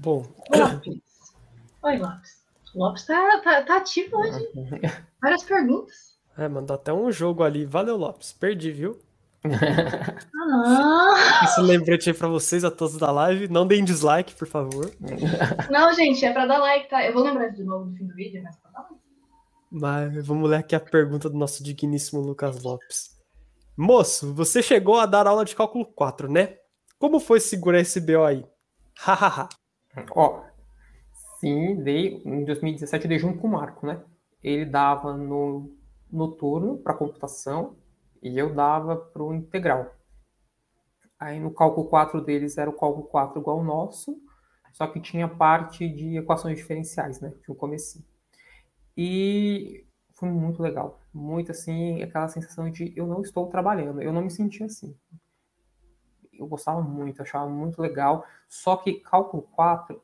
Bom. Lopes. Oi, Lopes. O Lopes tá, tá, tá ativo hoje. Várias perguntas. É, mandou até um jogo ali. Valeu, Lopes. Perdi, viu? Ah. Esse lembrete aí pra vocês, a todos da live. Não deem dislike, por favor. Não, gente, é pra dar like, tá? Eu vou lembrar de novo no fim do vídeo, mas pra dar like. Mas vamos ler aqui a pergunta do nosso digníssimo Lucas Lopes. Moço, você chegou a dar aula de cálculo 4, né? Como foi segurar esse BO aí? Hahaha. Ó, sim, dei, em 2017 eu dei junto com o Marco, né? Ele dava no noturno para computação e eu dava para o integral. Aí no cálculo 4 deles era o cálculo 4 igual ao nosso, só que tinha parte de equações diferenciais, né? Tinha o começo. E foi muito legal. Muito assim, aquela sensação de eu não estou trabalhando. Eu não me sentia assim eu gostava muito, achava muito legal. Só que cálculo 4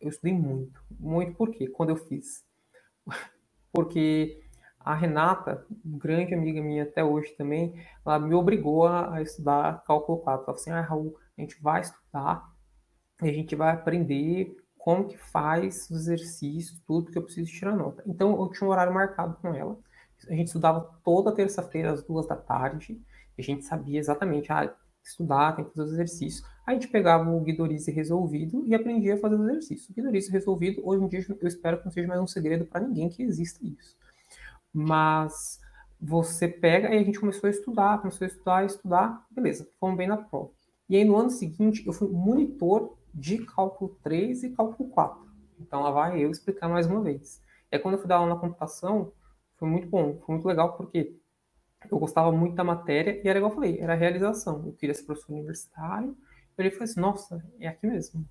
eu estudei muito. Muito por quê? Quando eu fiz. Porque a Renata, grande amiga minha até hoje também, ela me obrigou a, estudar cálculo 4. Ela falou assim: ah, Raul, a gente vai estudar e a gente vai aprender como que faz os exercícios, tudo que eu preciso tirar nota. Então eu tinha um horário marcado com ela. A gente estudava toda terça-feira às duas da tarde. E a gente sabia exatamente, ah, estudar, tem que fazer os exercícios. a gente pegava o Guidorize resolvido e aprendia a fazer o exercício. O Guidorize resolvido, hoje em dia, eu espero que não seja mais um segredo para ninguém que exista isso. Mas você pega e a gente começou a estudar, começou a estudar, estudar, beleza, fomos bem na prova. E aí no ano seguinte eu fui monitor de cálculo 3 e cálculo 4. Então lá vai eu explicar mais uma vez. É quando eu fui dar aula na computação, foi muito bom, foi muito legal porque eu gostava muito da matéria e era igual eu falei, era realização. Eu queria ser professor universitário. Eu falei assim, nossa, é aqui mesmo.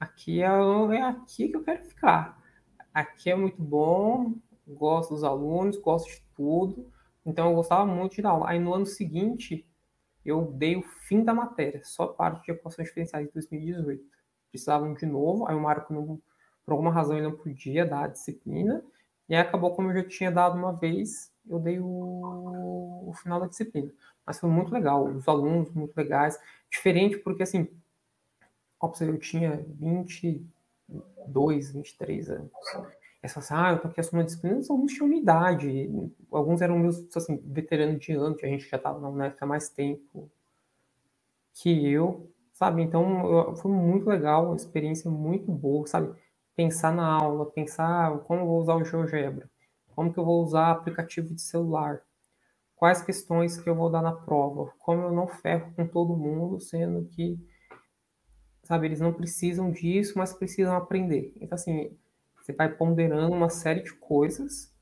Aqui é, é aqui que eu quero ficar. Aqui é muito bom, gosto dos alunos, gosto de tudo. Então eu gostava muito de dar aula. Aí no ano seguinte, eu dei o fim da matéria, só parte de equações diferenciais de 2018. Precisavam de novo, aí o Marco, não, por alguma razão, ele não podia dar a disciplina. E aí acabou, como eu já tinha dado uma vez, eu dei o, o final da disciplina. Mas foi muito legal, os alunos muito legais. Diferente porque, assim, eu tinha 22, 23 anos. Essa assim, ah, eu tô aqui assumindo disciplina, os alunos tinham idade. Alguns eram meus, assim, veteranos de ano, que a gente já estava na UNEF há mais tempo que eu, sabe? Então, eu, foi muito legal, uma experiência muito boa, sabe? Pensar na aula, pensar como eu vou usar o GeoGebra, como que eu vou usar aplicativo de celular, quais questões que eu vou dar na prova, como eu não ferro com todo mundo, sendo que, sabe, eles não precisam disso, mas precisam aprender. Então, assim, você vai ponderando uma série de coisas.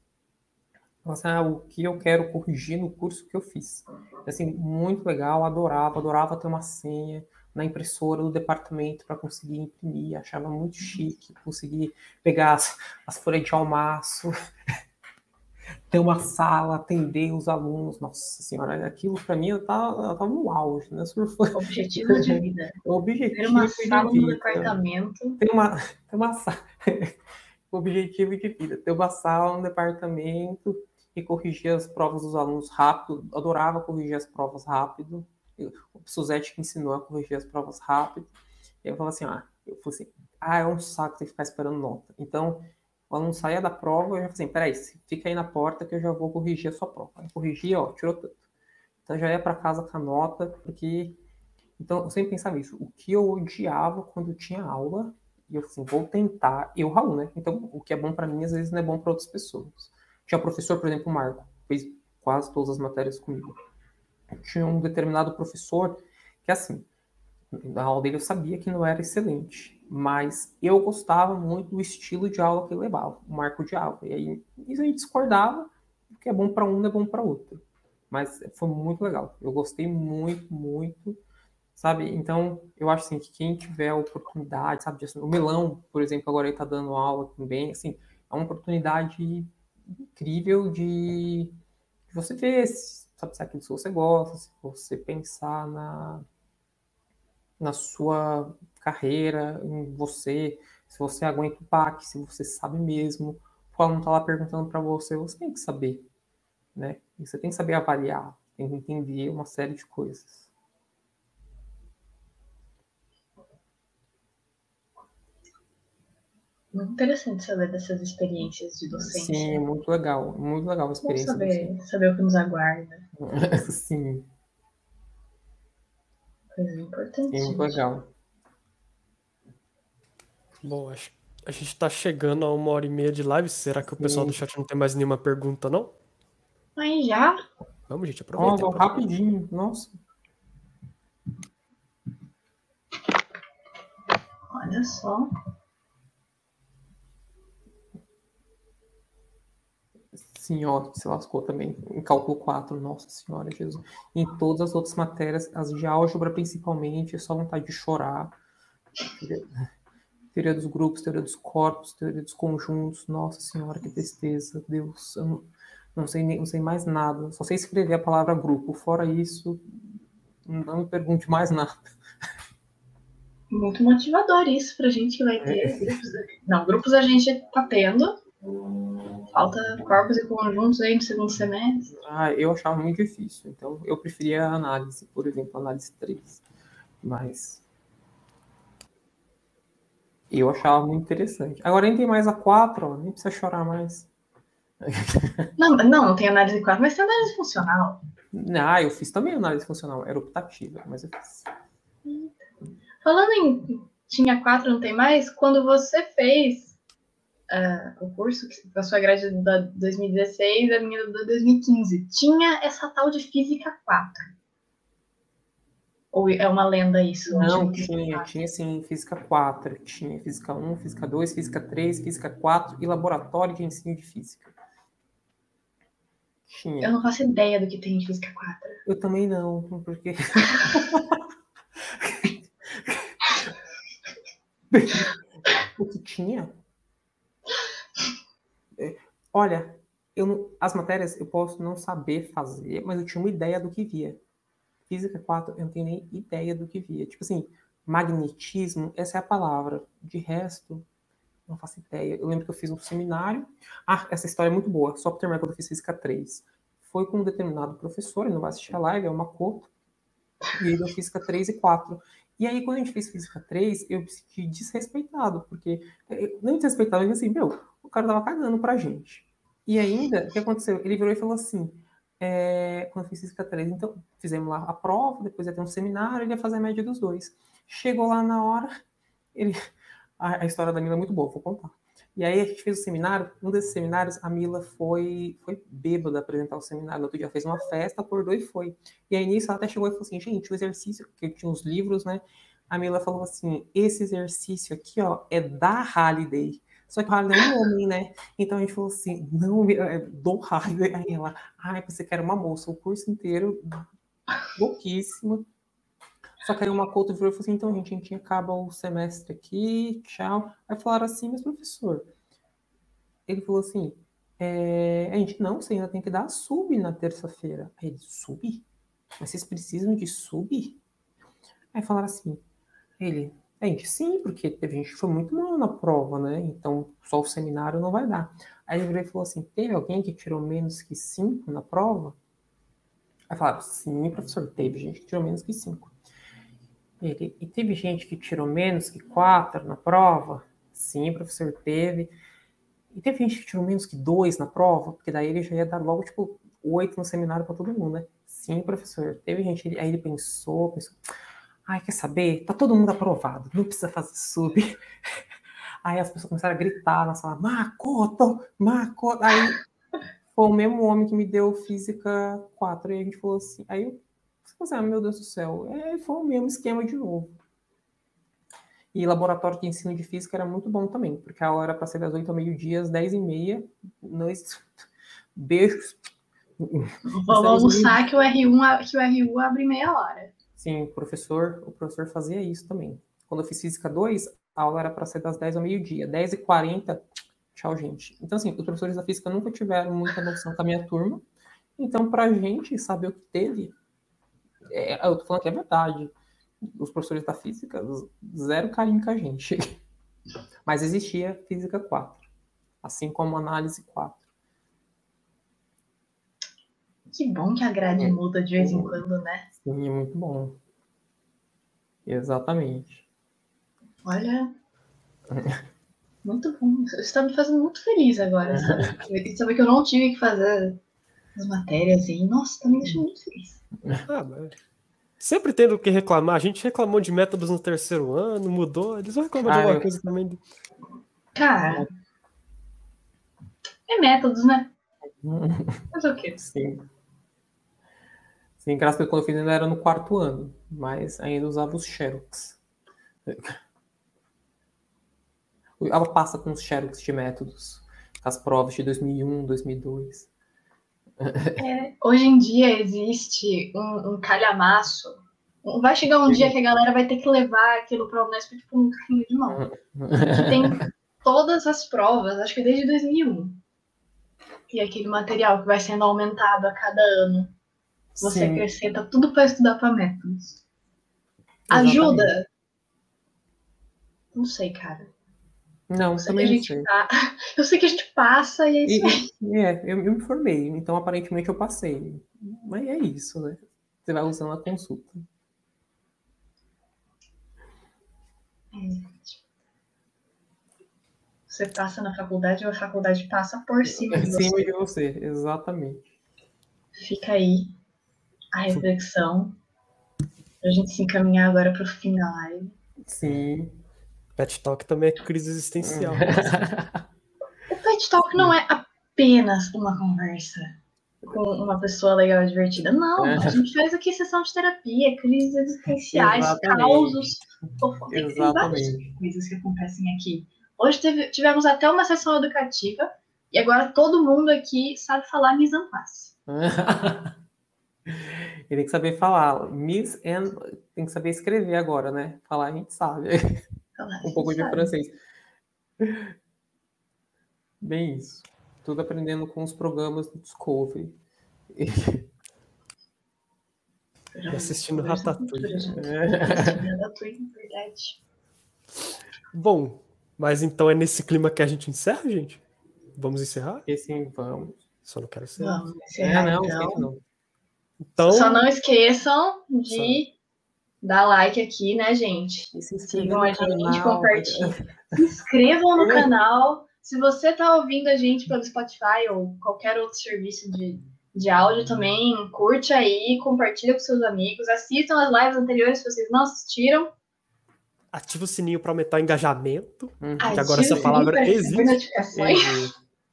Assim, ah, o que eu quero corrigir no curso que eu fiz. Assim, muito legal, adorava, adorava ter uma senha na impressora do departamento para conseguir imprimir, achava muito chique, conseguir pegar as, as folhas de almaço, ter uma sala, atender os alunos. Nossa senhora, aquilo para mim eu tava, eu tava no auge, né? Foi... Objetivo de vida. Objetivo ter uma sala no departamento. Tem uma, tem uma sala objetivo de vida, ter uma sala, um departamento e corrigir as provas dos alunos rápido. Adorava corrigir as provas rápido. O Suzette que ensinou a corrigir as provas rápido. E eu falava assim, ah, eu falei assim, ah, é um saco ter que ficar esperando nota. Então, o aluno saía da prova, eu já falei assim, peraí, fica aí na porta que eu já vou corrigir a sua prova. Aí corrigia, ó, tirou tanto. Então já ia para casa com a nota, porque... Então, eu sempre pensava isso. O que eu odiava quando tinha aula e eu assim, vou tentar, eu, Raul, né? Então, o que é bom para mim, às vezes, não é bom para outras pessoas. Tinha professor, por exemplo, o Marco, fez quase todas as matérias comigo. Tinha um determinado professor que, assim, na aula dele eu sabia que não era excelente, mas eu gostava muito do estilo de aula que ele levava, o Marco de aula. E aí, isso a gente discordava, o que é bom para um não é bom para outro. Mas foi muito legal. Eu gostei muito, muito sabe? Então, eu acho assim que quem tiver a oportunidade, sabe, o Melão, por exemplo, agora ele está dando aula também, assim, é uma oportunidade incrível de, de você ver, sabe, se é aquilo que você gosta, se você pensar na, na sua carreira, em você, se você aguenta o PAC, se você sabe mesmo, o aluno está lá perguntando para você, você tem que saber, né? E você tem que saber avaliar, tem que entender uma série de coisas. Muito interessante saber dessas experiências de docência. Sim, muito legal, muito legal a experiência. Vamos saber, saber o que nos aguarda. Sim. Coisa importante. Sim, muito legal. Bom, acho a gente está chegando a uma hora e meia de live. Será que o pessoal do chat não tem mais nenhuma pergunta, não? Aí já? Vamos, gente, aproveita. Oh, rapidinho, nossa. Olha só. Ó, se lascou também. Em cálculo 4, nossa senhora, Jesus. Em todas as outras matérias, as de álgebra principalmente, só vontade de chorar. Teoria dos grupos, teoria dos corpos, teoria dos conjuntos. Nossa senhora, que tristeza. Deus, eu não, não sei, não sei mais nada. Só sei escrever a palavra grupo. Fora isso, não me pergunte mais nada. Muito motivador isso pra gente que vai ter. É. Não, grupos a gente tá tendo Falta corpos e conjuntos aí no segundo semestre. Ah, eu achava muito difícil. Então, eu preferia a análise, por exemplo, análise 3. Mas. Eu achava muito interessante. Agora nem tem mais a 4, ó, nem precisa chorar mais. Não, não, não tem análise 4, mas tem análise funcional. Ah, eu fiz também análise funcional. Era optativa, mas eu fiz. Falando em tinha quatro, não tem mais, quando você fez uh, o curso, a sua grade da 2016 a minha da 2015, tinha essa tal de Física 4. Ou é uma lenda isso? Não, tinha, tinha sim, Física 4. Tinha Física 1, Física 2, Física 3, Física 4 e Laboratório de Ensino de Física. Tinha. Eu não faço ideia do que tem em Física 4. Eu também não, porque. o que tinha? Olha, eu, as matérias eu posso não saber fazer, mas eu tinha uma ideia do que via. Física 4, eu não tenho nem ideia do que via. Tipo assim, magnetismo, essa é a palavra. De resto, não faço ideia. Eu lembro que eu fiz um seminário. Ah, essa história é muito boa, só para terminar quando eu fiz Física 3. Foi com um determinado professor, ele não vai assistir a live, é uma Makoto, e ele Física 3 e 4. E aí, quando a gente fez Física 3, eu me senti desrespeitado, porque. Não desrespeitado, mas assim, meu, o cara tava cagando pra gente. E ainda, o que aconteceu? Ele virou e falou assim: é, quando eu fiz Física 3. Então, fizemos lá a prova, depois ia ter um seminário, ele ia fazer a média dos dois. Chegou lá na hora, ele. A, a história da Mila é muito boa, vou contar. E aí a gente fez o seminário, um desses seminários, a Mila foi, foi bêbada apresentar o seminário. No outro dia fez uma festa, acordou e foi. E aí nisso ela até chegou e falou assim, gente, o exercício, que tinha uns livros, né? A Mila falou assim, esse exercício aqui, ó, é da Halliday. Só que o é um homem, né? Então a gente falou assim, não, é do Harley. Aí ela, ai, você quer uma moça, o curso inteiro, louquíssimo. Só que aí uma couto virou e falou assim, então, gente, a gente acaba o semestre aqui, tchau. Aí falaram assim, mas professor, ele falou assim, é, a gente, não, você ainda tem que dar sub na terça-feira. Aí ele, sub? Mas vocês precisam de sub? Aí falaram assim, ele, gente, sim, porque teve gente que foi muito mal na prova, né? Então, só o seminário não vai dar. Aí ele falou assim: teve alguém que tirou menos que 5 na prova? Aí falaram: sim, professor, teve gente que tirou menos que 5. Ele, e teve gente que tirou menos que 4 na prova? Sim, professor, teve. E teve gente que tirou menos que 2 na prova? Porque daí ele já ia dar logo, tipo, 8 no seminário para todo mundo, né? Sim, professor. Teve gente. Aí ele pensou, pensou. Ai, quer saber? Tá todo mundo aprovado, não precisa fazer sub. Aí as pessoas começaram a gritar na sala, Makoto, Makoto. Aí foi o mesmo homem que me deu física 4. E a gente falou assim, aí eu falei assim, ah, meu Deus do céu, é, foi o mesmo esquema de novo. E laboratório de ensino de física era muito bom também, porque a era para ser das 8 ao meio-dia, às 10 e meia. Nós... Beijos. Vamos almoçar que o R1 que o R1 abre meia hora. Sim, o professor, o professor fazia isso também. Quando eu fiz Física 2, a aula era para ser das 10 ao meio-dia. 10 e 40, tchau, gente. Então, assim, os professores da Física nunca tiveram muita noção com a minha turma. Então, para a gente saber o que teve, é, eu tô falando que é verdade. Os professores da Física, zero carinho com a gente. Mas existia Física 4, assim como Análise 4. Que bom que a grade é. muda de vez em quando, né? Sim, é muito bom. Exatamente. Olha. Muito bom. Você está me fazendo muito feliz agora, sabe? saber que eu não tive que fazer as matérias e, nossa, tá me deixando muito feliz. Ah, mas... Sempre tendo o que reclamar. A gente reclamou de métodos no terceiro ano, mudou. Eles vão reclamar ah, de alguma coisa também. Cara. É métodos, né? Mas o quê? Sim. Sim, graças a quando eu fiz ainda era no quarto ano, mas ainda usava os Xerox. Ela passa com os Xerox de métodos, as provas de 2001, 2002. É, hoje em dia existe um, um calhamaço. Vai chegar um Sim. dia que a galera vai ter que levar aquilo para o Unesp tipo um carrinho de mão. que tem todas as provas, acho que desde 2001. E aquele material que vai sendo aumentado a cada ano. Você Sim. acrescenta tudo para estudar para métodos. Ajuda? Não sei, cara. Não, eu também não sei. Tá... Eu sei que a gente passa e é isso aí. É, eu, eu me formei, então aparentemente eu passei. Mas é isso, né? Você vai usando a consulta. É. Você passa na faculdade ou a faculdade passa por cima de você. Por cima de você, exatamente. Fica aí a reflexão, a gente se encaminhar agora para o fim da live. Sim. Pet Talk também é crise existencial. O Pet Talk não é apenas uma conversa com uma pessoa legal e divertida. Não, É. a gente faz aqui sessão de terapia, crises existenciais, Exatamente. causos. Tem, várias Exatamente. coisas que acontecem aqui. Hoje teve- tivemos até uma sessão educativa e agora todo mundo aqui sabe falar mise en place. Ele tem que saber falar. Miss and tem que saber escrever agora, né? Falar a gente sabe. Falar, um pouco de francês. Bem isso. Tudo aprendendo com os programas do Discovery. E assistindo Ratatouille. É. Assistindo Ratatouille, verdade. Bom, mas então é nesse clima que a gente encerra, gente? Vamos encerrar? E assim, vamos. Só não quero encerrar. Vamos É, encerrar, não, então. não. Então, Só não esqueçam de dar like aqui, né, gente? E se Sigam a gente, compartilhem. Se inscrevam no canal. Se você tá ouvindo a gente pelo Spotify ou qualquer outro serviço de, de áudio também, curte aí, compartilha com seus amigos, assistam as lives anteriores se vocês não assistiram. ativa o sininho para aumentar o engajamento. Uhum. Que agora essa palavra existe. É,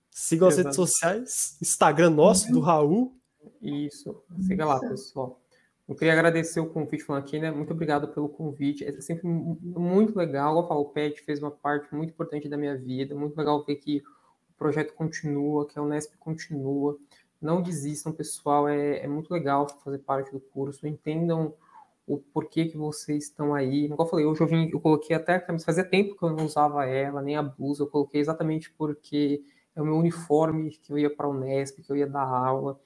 Sigam as redes sociais. Instagram nosso, do Raul. Isso, siga lá, pessoal. Eu queria agradecer o convite falando aqui, né? Muito obrigado pelo convite. É sempre mu- muito legal. Eu falo, o PET fez uma parte muito importante da minha vida. Muito legal ver que o projeto continua, que a Unesp continua. Não desistam, pessoal. É, é muito legal fazer parte do curso. Entendam o porquê que vocês estão aí. Como eu falei, hoje eu vim, eu coloquei até a camisa. Fazia tempo que eu não usava ela, nem a blusa. Eu coloquei exatamente porque é o meu uniforme que eu ia para a Unesp, que eu ia dar aula.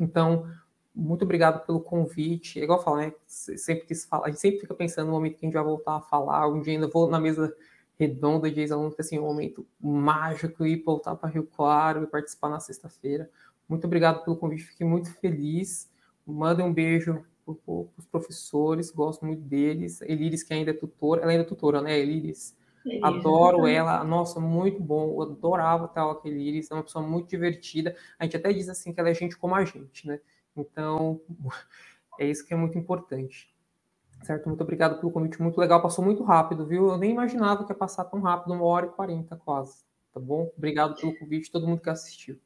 Então, muito obrigado pelo convite. É igual eu falo, né? Se- Sempre quis falar, a gente sempre fica pensando no momento que a gente vai voltar a falar. Um dia ainda vou na mesa redonda de ex-alunos, que assim, um momento mágico e voltar para Rio Claro e participar na sexta-feira. Muito obrigado pelo convite, fiquei muito feliz. Mandem um beijo para os professores, gosto muito deles. Eliris, que ainda é tutora, ela ainda é tutora, né, Adoro ela, nossa, muito bom. Eu adorava ter aula com a Eliris, é uma pessoa muito divertida. A gente até diz assim que ela é gente como a gente, né? Então, é isso que é muito importante. Certo? Muito obrigado pelo convite, muito legal. Passou muito rápido, viu? Eu nem imaginava que ia passar tão rápido, uma hora e quarenta quase. Tá bom? Obrigado pelo convite, todo mundo que assistiu.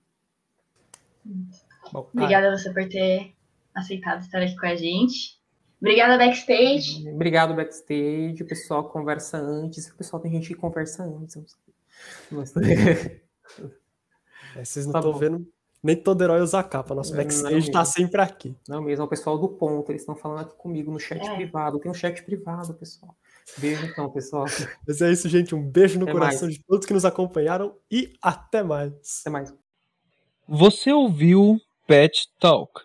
Bom, Obrigada a você por ter aceitado estar aqui com a gente. Obrigada, Backstage. Obrigado, backstage. O pessoal conversa antes. O pessoal tem gente que conversa antes. É, vocês não Tá estão bom. vendo. Nem todo herói usa capa. Nosso backstage tá mesmo. sempre aqui. Não mesmo, é o pessoal do ponto, eles estão falando aqui comigo no chat É. privado. Tem um chat privado, pessoal. Beijo então, pessoal. Mas é isso, gente. Um beijo no Até coração mais. de todos que nos acompanharam e até mais. Até mais. Você ouviu Pet Talk.